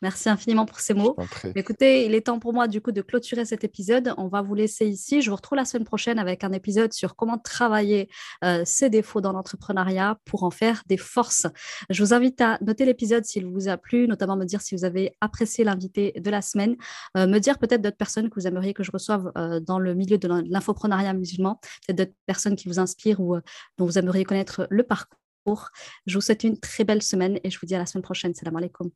Merci infiniment pour ces mots. Écoutez, il est temps pour moi du coup de clôturer cet épisode. On va vous laisser ici. Je vous retrouve la semaine prochaine avec un épisode sur comment travailler euh, ses défauts dans l'entrepreneuriat pour en faire des forces. Je vous invite à noter l'épisode s'il vous a plu, notamment me dire si vous avez apprécié l'invité de la semaine, euh, me dire peut-être d'autres personnes que vous aimeriez que je reçoive euh, dans le milieu de l'infoprenariat musulman, peut-être d'autres personnes qui vous inspirent ou dont vous aimeriez connaître le parcours. Je vous souhaite une très belle semaine et je vous dis à la semaine prochaine. Salam alaikum.